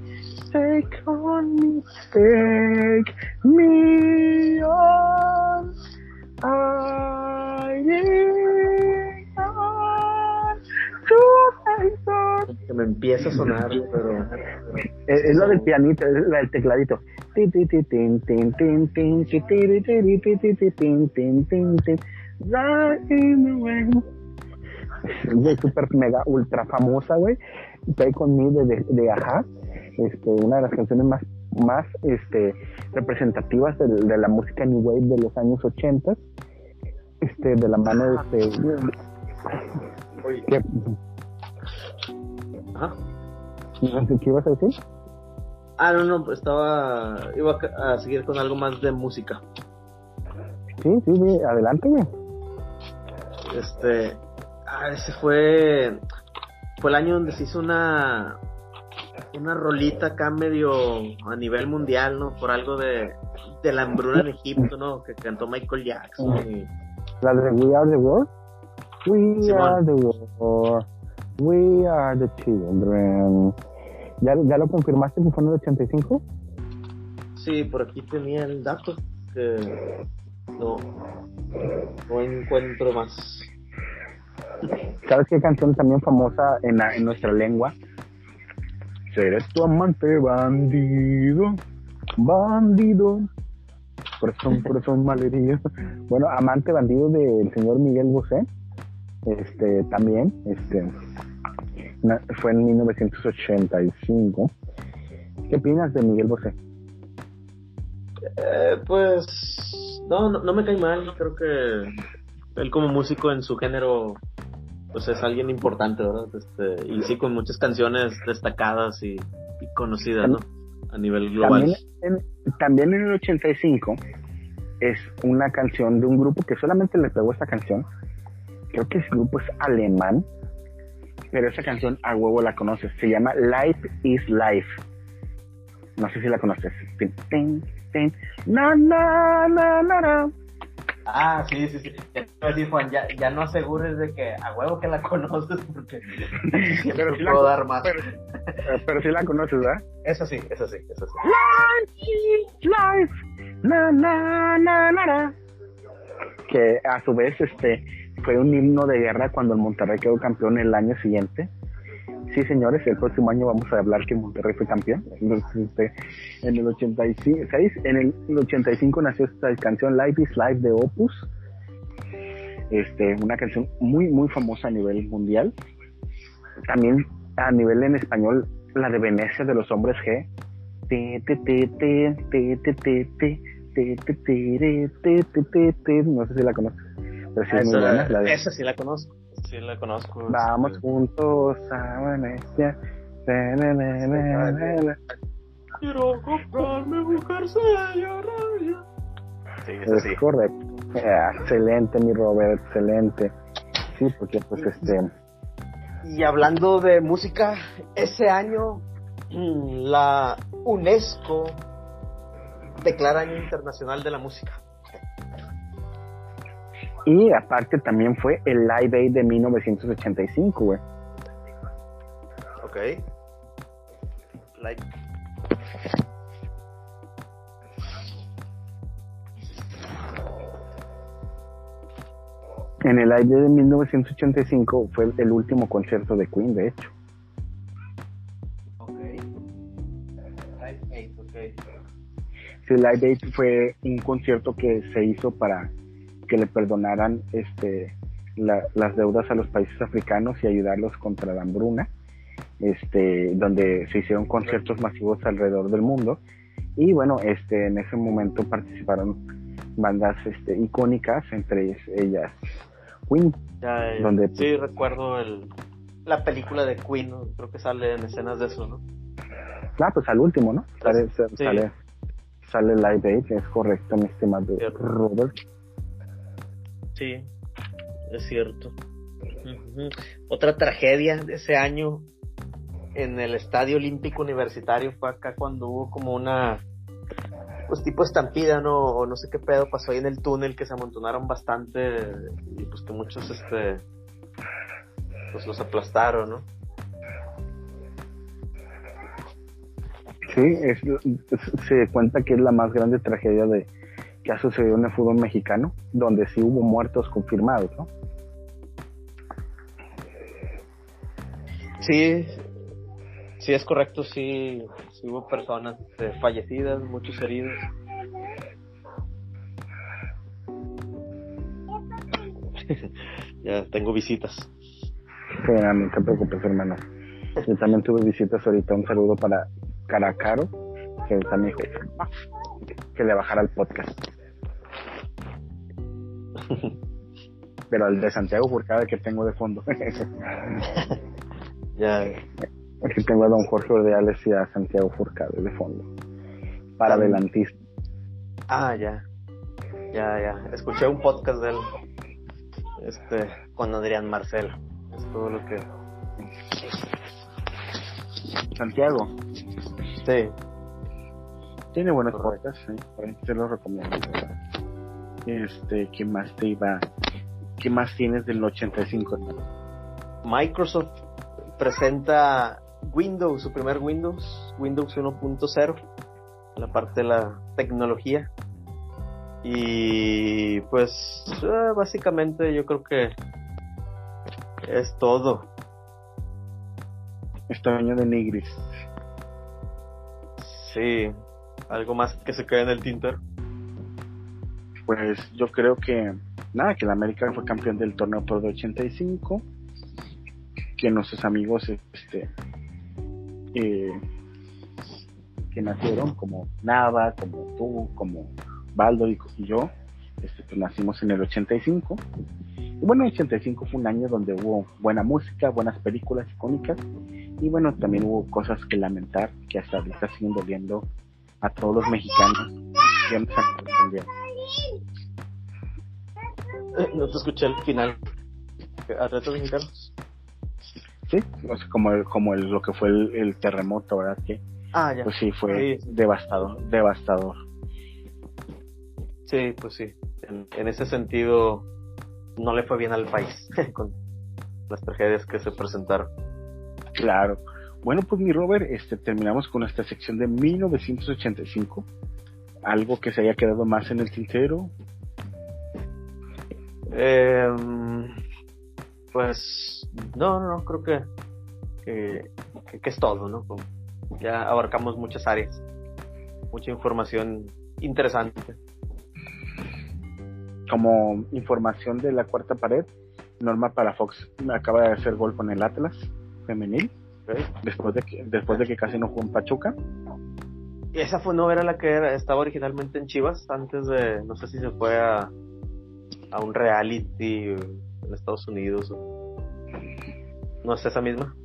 take on me, take me on. I need on to me empieza a sonar, pero... Es, lo del pianito, es la del tecladito. Es super mega ultra famosa, güey. Play con Me de, de, Aja. Este, una de las canciones más, más este, representativas de, de la música New Wave de los años 80. Este, de la mano de este. ¿Qué? Ajá. ¿Qué ibas a decir? Ah, no, no, estaba. Iba a, seguir con algo más de música. Sí, sí, sí, adelante, güey. Este. Ah, ese fue. Fue el año donde se hizo una. Una rolita acá medio a nivel mundial, ¿no? Por algo de, de la hambruna en Egipto, ¿no? Que cantó Michael Jackson. Y... La de We Are the World. We are the world. We are the children. ¿Ya, ¿Ya lo confirmaste que fue en el 85? Sí, por aquí tenía el dato que no, no encuentro más. ¿Sabes qué canción también famosa en, nuestra lengua? Seré tu amante bandido, bandido, corazón, corazón malherido. Bueno, amante bandido del señor Miguel Bosé, este, también, este, fue en 1985. ¿Qué opinas de Miguel Bosé? Eh, pues no, no, me cae mal, creo que él como músico en su género pues es alguien importante, ¿verdad? Este, y sí con muchas canciones destacadas y, conocidas, ¿no? A nivel global. También en, también en el 85 es una canción de un grupo que solamente le pegó esta canción. Creo que ese grupo es alemán pero esa canción a huevo la conoces. Se llama Life is Life. No sé si la conoces. Ah, sí, sí, sí. Ya Juan, ya, ya no asegures de que a huevo que la [laughs] conoces porque pero sí puedo dar más. Pero, pero, sí la conoces, ¿verdad? Eso sí, eso sí, eso sí. Life life. Na, na, na, na, Que a su vez, este, fue un himno de guerra cuando el Monterrey quedó campeón el año siguiente. Sí, señores, el próximo año vamos a hablar que Monterrey fue campeón. Este, en el 85, en el 85 nació esta canción Life is Life de Opus. Este, una canción muy, muy famosa a nivel mundial. También a nivel en español, la de Venecia de los hombres G. No sé si la conoces esa, sí la conozco. Sí la conozco. Vamos juntos a Venecia. Quiero comprarme un Sí, es sí. correcto. excelente, mi Robert, excelente. Sí, porque pues este... Y hablando de música, ese año mm, la UNESCO declara Año Internacional de la Música. Y aparte también fue el Live Aid de 1985, güey. Ok. Live. En el Live Aid de 1985 fue el último concierto de Queen, de hecho. Ok. Live Aid, ok. Sí, Live Aid fue un concierto que se hizo para que le perdonaran este, las deudas a los países africanos y ayudarlos contra la hambruna, este, donde se hicieron conciertos masivos alrededor del mundo. Y bueno, este, en ese momento participaron bandas este, icónicas, entre ellas Queen. donde, sí, recuerdo el, la película de Queen, creo que sale en escenas de eso, ¿no? Ah, pues al último, ¿no? Sale, sale, sale Live Aid, es correcto, mi estimado Robert. Sí, es cierto. Otra tragedia de ese año en el Estadio Olímpico Universitario fue acá cuando hubo como una pues tipo estampida, ¿no? O no sé qué pedo pasó ahí en el túnel que se amontonaron bastante y pues que muchos este pues los aplastaron, ¿no? Sí, se cuenta que es la más grande tragedia de, que ha sucedido en el fútbol mexicano, donde sí hubo muertos confirmados, ¿no? Sí, sí es correcto, sí, hubo personas eh, fallecidas, muchos heridos. [laughs] ya tengo visitas. Sí, no te preocupes, hermano. Yo también tuve visitas ahorita. Un saludo para Caracaro, que también dijo que le bajara el podcast. Pero el de Santiago Furcada que tengo de fondo. [laughs] ya. Aquí tengo a don Jorge Ordeales y a Santiago Furcada de fondo. Para adelantista. Ah, ya. Ya, ya. Escuché un podcast de él. Este, con Adrián Marcelo. Es todo lo que. Santiago. Sí. Tiene buenas podcasts, sí. Te lo recomiendo. Este, ¿qué más te iba? ¿Qué más tienes del 85, Microsoft presenta Windows, su primer Windows, Windows 1.0, la parte de la tecnología. Y pues eh, básicamente yo creo que es todo. Este año de Nigris. Sí, algo más que se quede en el Tinter. Pues yo creo que nada, que el América fue campeón del torneo por de 85, que nuestros amigos este eh, que nacieron como Nava, como tú, como Baldo y, yo, este, pues nacimos en el 85. Y bueno, el 85 fue un año donde hubo buena música, buenas películas icónicas y bueno, también hubo cosas que lamentar que hasta ahorita siguen doliendo a todos los mexicanos. No te escuché el final. ¿A retos mexicanos? Sí, como, el, como el, lo que fue el, terremoto, ¿verdad? Que, ah, ya. Pues sí, fue devastador, devastador. Sí, pues sí. En, ese sentido, no le fue bien al país [laughs] con las tragedias que se presentaron. Claro. Bueno, pues mi Robert, este, terminamos con esta sección de 1985. Algo que se haya quedado más en el tintero. Eh, pues no, no, creo que, que, que, es todo, ¿no? Ya abarcamos muchas áreas, mucha información interesante. Como información de la cuarta pared, Norma Fox acaba de hacer gol con el Atlas femenil, después de que después de que casi no jugó en Pachuca. ¿Y esa fue no era la que estaba originalmente en Chivas antes de, no sé si se fue a, a un reality en Estados Unidos. ¿No es esa misma?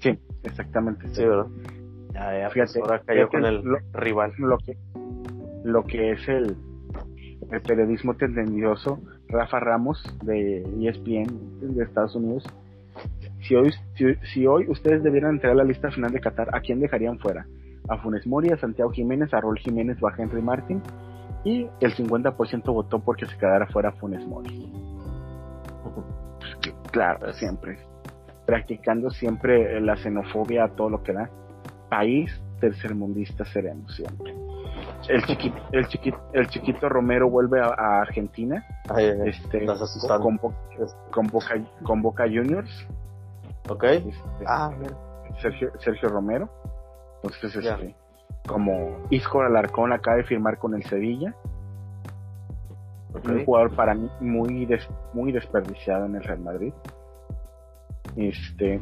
Sí, exactamente. Sí, ¿verdad? Ya, ya, pues, ahora cayó con el rival. Lo que, lo que es el, el periodismo tendencioso, Rafa Ramos de ESPN de Estados Unidos. Si hoy, si, hoy ustedes debieran entrar a la lista final de Qatar, ¿a quién dejarían fuera? A Funes Mori, a Santiago Jiménez, a Rol Jiménez o a Henry Martin y el 50% votó porque se quedara fuera Funes Mori. claro, siempre. Practicando siempre la xenofobia a todo lo que da. País tercermundista seremos siempre. El chiquito, el chiquito, el chiquito Romero vuelve a, Argentina. este, con, con, Boca, con Boca Juniors. Ok. Este, ah, Sergio, Sergio Romero. Entonces, este, como Isco Alarcón acaba de firmar con el Sevilla. Un jugador para mí muy, muy desperdiciado en el Real Madrid. Este,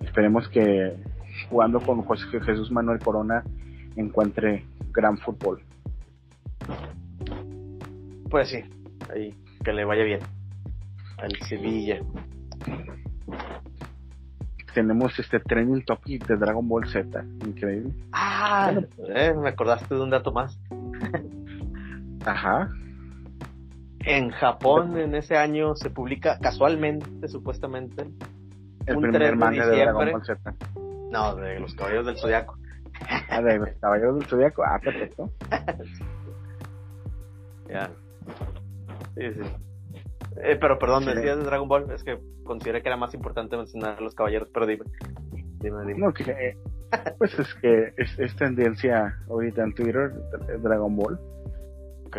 esperemos que jugando con José Jesús Manuel Corona encuentre gran fútbol. Pues sí, ahí que le vaya bien al Sevilla tenemos este trending topic de Dragon Ball Z, increíble. Ah, eh, me acordaste de un dato más. Ajá. En Japón en ese año se publica casualmente, supuestamente, el primer manga de, Dragon Ball Z. No, de los Caballeros del Zodiaco. Ah, de los Caballeros del Zodiaco. Ah, perfecto. [laughs] ya. Sí, sí. Eh, pero perdón, me decías de Dragon Ball, es que consideré que era más importante mencionar a los caballeros, pero dime. Dime, dime. No, que, pues es que es, tendencia ahorita en Twitter Dragon Ball. Ok.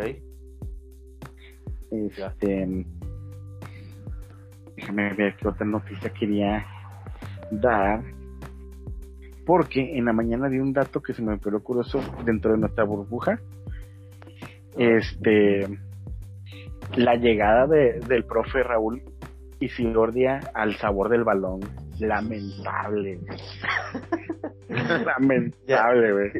Este, déjame ver qué otra noticia quería dar porque en la mañana vi un dato que se me quedó curioso dentro de nuestra burbuja. Este, la llegada de, del profe Raúl Isidordia al sabor del balón. Lamentable. [laughs] Lamentable, güey.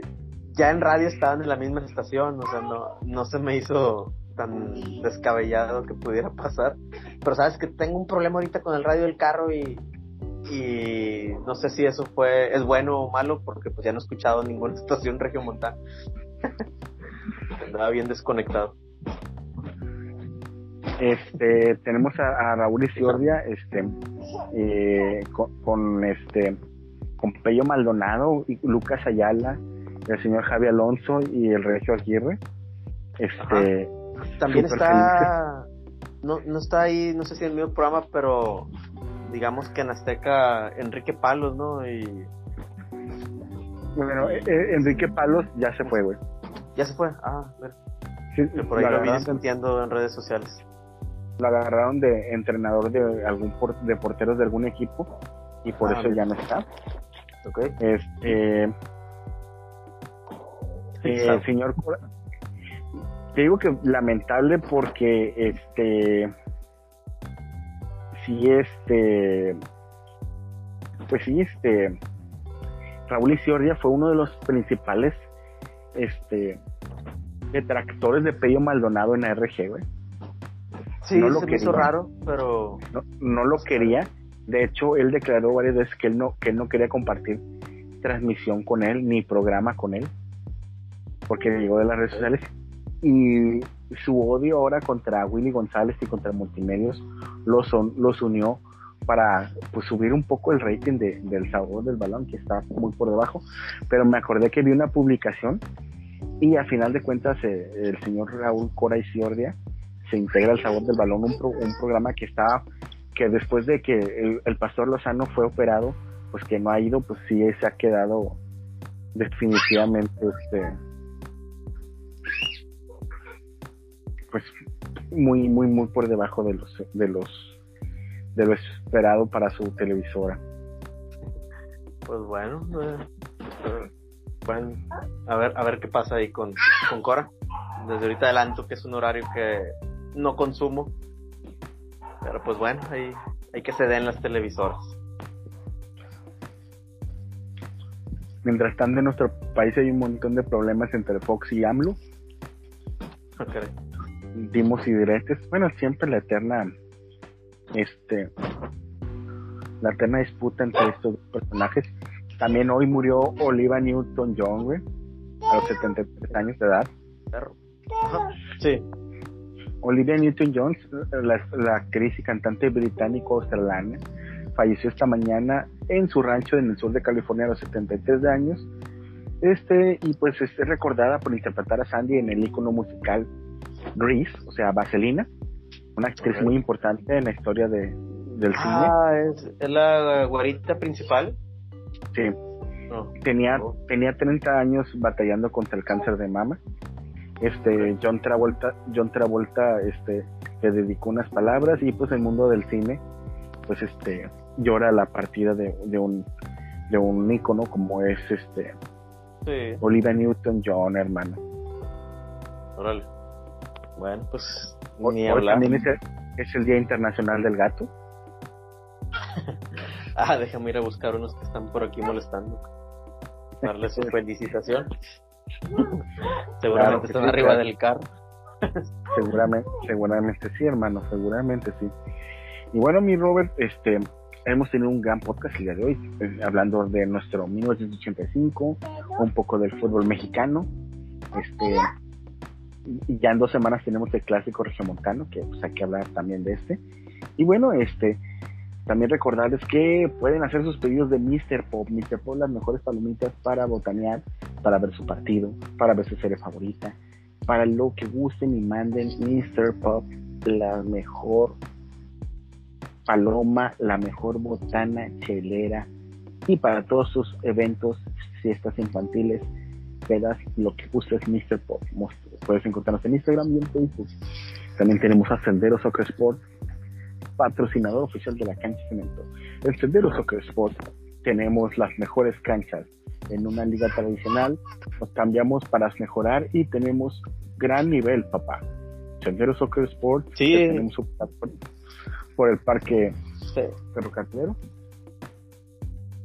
Ya, en radio estaban en la misma estación, o sea, no, no se me hizo tan descabellado que pudiera pasar. Pero sabes que tengo un problema ahorita con el radio del carro y y no sé si eso fue es bueno o malo porque pues ya no he escuchado ninguna [laughs] estación regiomontana [laughs] andaba bien desconectado este tenemos a, Raúl Isiordia este eh, con, este con Pello Maldonado y Lucas Ayala el señor Javi Alonso y el Regio Aguirre este también está no, no está ahí no sé si en el mismo programa pero digamos que en Azteca Enrique Palos, ¿no? Y... Bueno, eh, eh, Enrique Palos ya se fue, güey. Ya se fue, ah, ver. Sí, por ahí lo vi entiendo en redes sociales. Lo agarraron de entrenador de algún de porteros de algún equipo y por ah, eso ya no está. Ok. Este. Eh, señor te digo que lamentable porque este sí, este, pues sí, este, Raúl Isiordia fue uno de los principales, este, detractores de Pello Maldonado en ARG, güey. Sí, no lo se hizo raro, pero... No, lo quería. De hecho, él declaró varias veces que él no, que él no quería compartir transmisión con él, ni programa con él, porque llegó de las redes sociales. Y su odio ahora contra Willy González y contra Multimedios los, los unió para pues, subir un poco el rating de, del sabor del balón, que está muy por debajo. Pero me acordé que vi una publicación y a final de cuentas eh, el señor Raúl Cora y Ciordia se integra al sabor del balón, un, programa que está, que después de que el, el, pastor Lozano fue operado, pues que no ha ido, pues sí se ha quedado definitivamente este pues muy muy muy por debajo de los de los de lo esperado para su televisora. Pues bueno eh, a ver a ver qué pasa ahí con, con Cora. Desde ahorita adelanto que es un horario que no consumo pero pues bueno ahí hay que ceder en las televisoras mientras tanto en nuestro país hay un montón de problemas entre Fox y AMLO okay dimos y directos, bueno, siempre la eterna, este, la eterna disputa entre estos dos personajes. También hoy murió Oliva Newton-John, a los 73 años de edad. Sí. Olivia Newton-John, la, la, actriz y cantante británico-australiana, falleció esta mañana en su rancho en el sur de California a los 73 años. Este, y pues es recordada por interpretar a Sandy en el icono musical Grease, o sea, Vaselina, una actriz muy importante en la historia de, del ah, cine. ¿es, la guarita principal? Sí. Oh. Tenía, oh. tenía 30 años batallando contra el cáncer de mama. Este, John Travolta, John Travolta, este, le dedicó unas palabras y pues el mundo del cine, pues este, llora la partida de, de un, de un ícono como es este, sí. Olivia Newton-John, hermano. Órale. Bueno, pues ni hablar. también es el, Día Internacional del Gato. [laughs] ah, déjame ir a buscar unos que están por aquí molestando. Darles su [laughs] felicitación. [laughs] seguramente están arriba del carro. [laughs] seguramente, seguramente sí, hermano, seguramente sí. Y bueno, mi Robert, este, hemos tenido un gran podcast el día de hoy, eh, hablando de nuestro 1985, un poco del fútbol mexicano, este, y ya en dos semanas tenemos el clásico regiomontano, que pues hay que hablar también de este. Y bueno, este, también recordarles que pueden hacer sus pedidos de Mr. Pop. Mr. Pop, las mejores palomitas para botanear, para ver su partido, para ver su serie favorita, para lo que gusten y manden Mr. Pop, la mejor paloma, la mejor botana chelera y para todos sus eventos, fiestas infantiles, pedas, lo que gustes Mr. Pop. Puedes encontrarnos en Instagram y en Facebook. También tenemos a Sendero Soccer Sport, patrocinador oficial de la cancha Cemento. En Sendero Soccer Sport tenemos las mejores canchas. En una liga tradicional nos cambiamos para mejorar y tenemos gran nivel, papá. Sendero Soccer Sport sí. tenemos por, el parque sí. ferrocarrilero.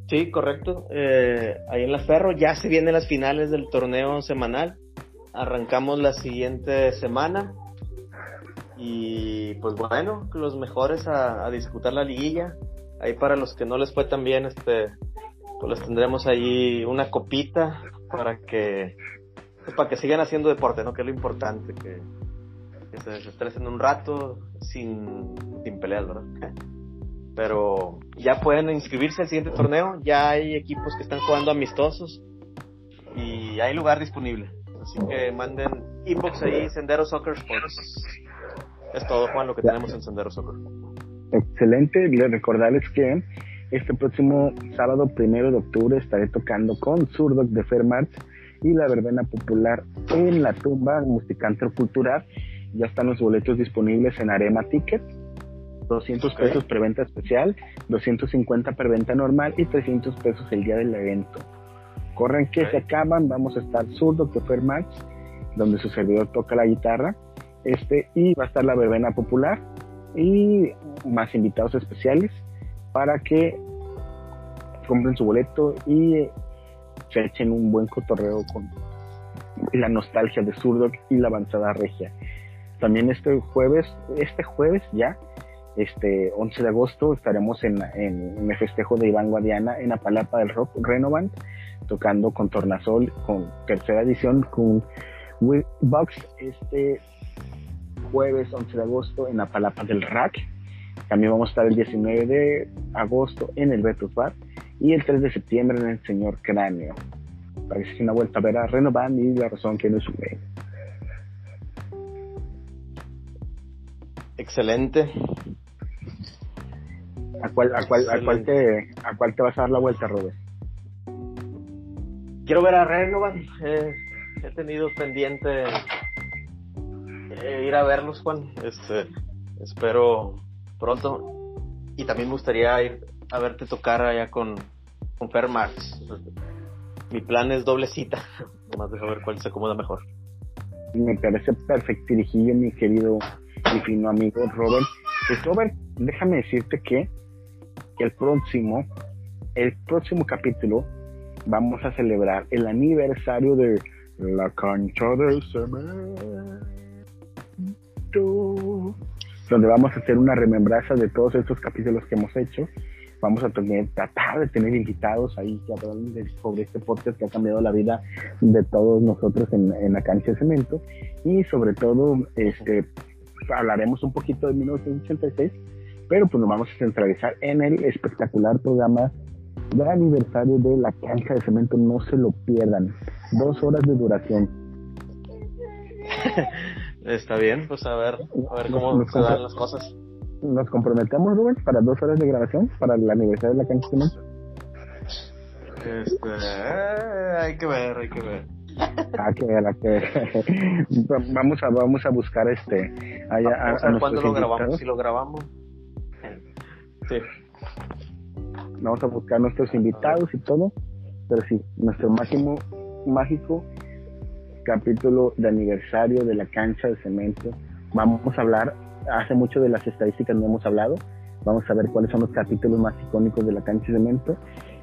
Sí, correcto. Eh, ahí en la Ferro ya se vienen las finales del torneo semanal. Arrancamos la siguiente semana. Y pues bueno, los mejores a, disputar la liguilla. Ahí para los que no les fue tan bien, este, pues les tendremos ahí una copita para que, pues para que sigan haciendo deporte, ¿no? Que es lo importante, que, se desestresen un rato sin, sin pelear, ¿verdad? Pero ya pueden inscribirse al siguiente torneo, ya hay equipos que están jugando amistosos y hay lugar disponible. Así que manden inbox ahí, Sendero Soccer Sports. Es todo, Juan, lo que tenemos en Sendero Soccer. Excelente. Les recordarles que este próximo sábado, primero de octubre, estaré tocando con Zurdo de Fairmart y la verbena popular en la tumba Musicantro Cultural. Ya están los boletos disponibles en Arema Ticket. 200 pesos preventa especial, 250 preventa normal y 300 pesos el día del evento. Corren que se acaban, vamos a estar Zurdo que Max, donde su servidor toca la guitarra, este y va a estar la verbena popular y más invitados especiales para que compren su boleto y se echen un buen cotorreo con la nostalgia de Zurdo y la avanzada regia. También este jueves, este jueves ya, este 11 de agosto estaremos en, en, el festejo de Iván Guadiana en Apalapa del Rock Renovant, tocando con Tornasol, con tercera edición, con Box este jueves 11 de agosto en Apalapa del Rack. También vamos a estar el 19 de agosto en el Betos Bar y el 3 de septiembre en el Señor Cráneo. Para que se una vuelta a ver a Renovant y la razón que no un Excelente. ¿A cuál, a cuál, a cuál, te, a cuál te vas a dar la vuelta, Robert? Quiero ver a Renovan. Eh, he tenido pendiente eh, ir a verlos, Juan. Este, espero pronto. Y también me gustaría ir a verte tocar allá con, con Per Marx. Mi plan es doble cita. [laughs] Nomás deja ver cuál se acomoda mejor. Me parece perfecto, mi querido y fino amigo Robert. Pues Robert, déjame decirte que el próximo, el próximo capítulo vamos a celebrar el aniversario de la cancha del cemento, donde vamos a hacer una remembranza de todos estos capítulos que hemos hecho. Vamos a tener, tratar de tener invitados ahí que hablan sobre este podcast que ha cambiado la vida de todos nosotros en, en la cancha de cemento y sobre todo este hablaremos un poquito de 1986 pero pues nos vamos a centralizar en el espectacular programa de aniversario de la cancha de cemento. No se lo pierdan. Dos horas de duración. [laughs] Está bien, pues a ver, a ver cómo se dan las cosas. Nos comprometemos, Rubén, para dos horas de grabación para el aniversario de la cemento. Este, eh, hay que ver, hay que ver. Ah, que ver, que ver. [laughs] vamos a vamos a buscar este allá a, a, cuándo lo grabamos, si lo grabamos Sí. Vamos a buscar nuestros invitados y todo, pero sí, nuestro máximo mágico capítulo de aniversario de la cancha de cemento. Vamos a hablar, hace mucho de las estadísticas no hemos hablado, vamos a ver cuáles son los capítulos más icónicos de la cancha de cemento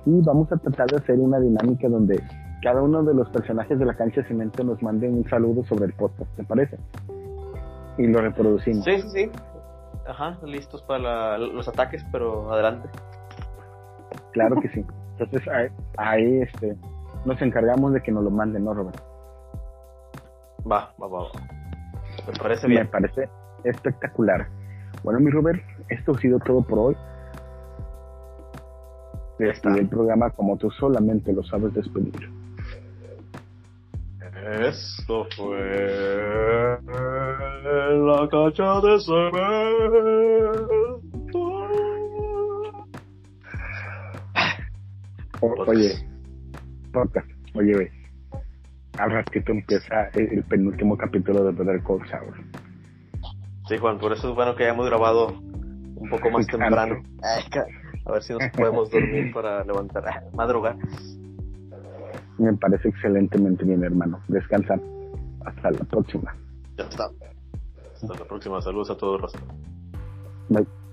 y vamos a tratar de hacer una dinámica donde cada uno de los personajes de la cancha de cemento nos mande un saludo sobre el podcast, ¿te parece? Y lo reproducimos. Sí, sí, sí. Ajá, listos para los ataques, pero adelante. Claro que sí. Entonces ahí, este, nos encargamos de que nos lo manden, ¿no, Robert? Va, va, va, Me parece bien. Me parece espectacular. Bueno, mi Robert, esto ha sido todo por hoy. Despedí el programa como tú solamente lo sabes despedir. Esto fue la cacha de cemento. oye, podcast, oye, ve. Al ratito empieza el, penúltimo capítulo de Better Call Saul. Sí, Juan, por eso es bueno que hayamos grabado un poco más [laughs] temprano. A ver si nos podemos dormir para levantar, madrugar. Me parece excelentemente bien, hermano. Descansa. Hasta la próxima. Ya está. Hasta la próxima. Saludos a todos. Bye.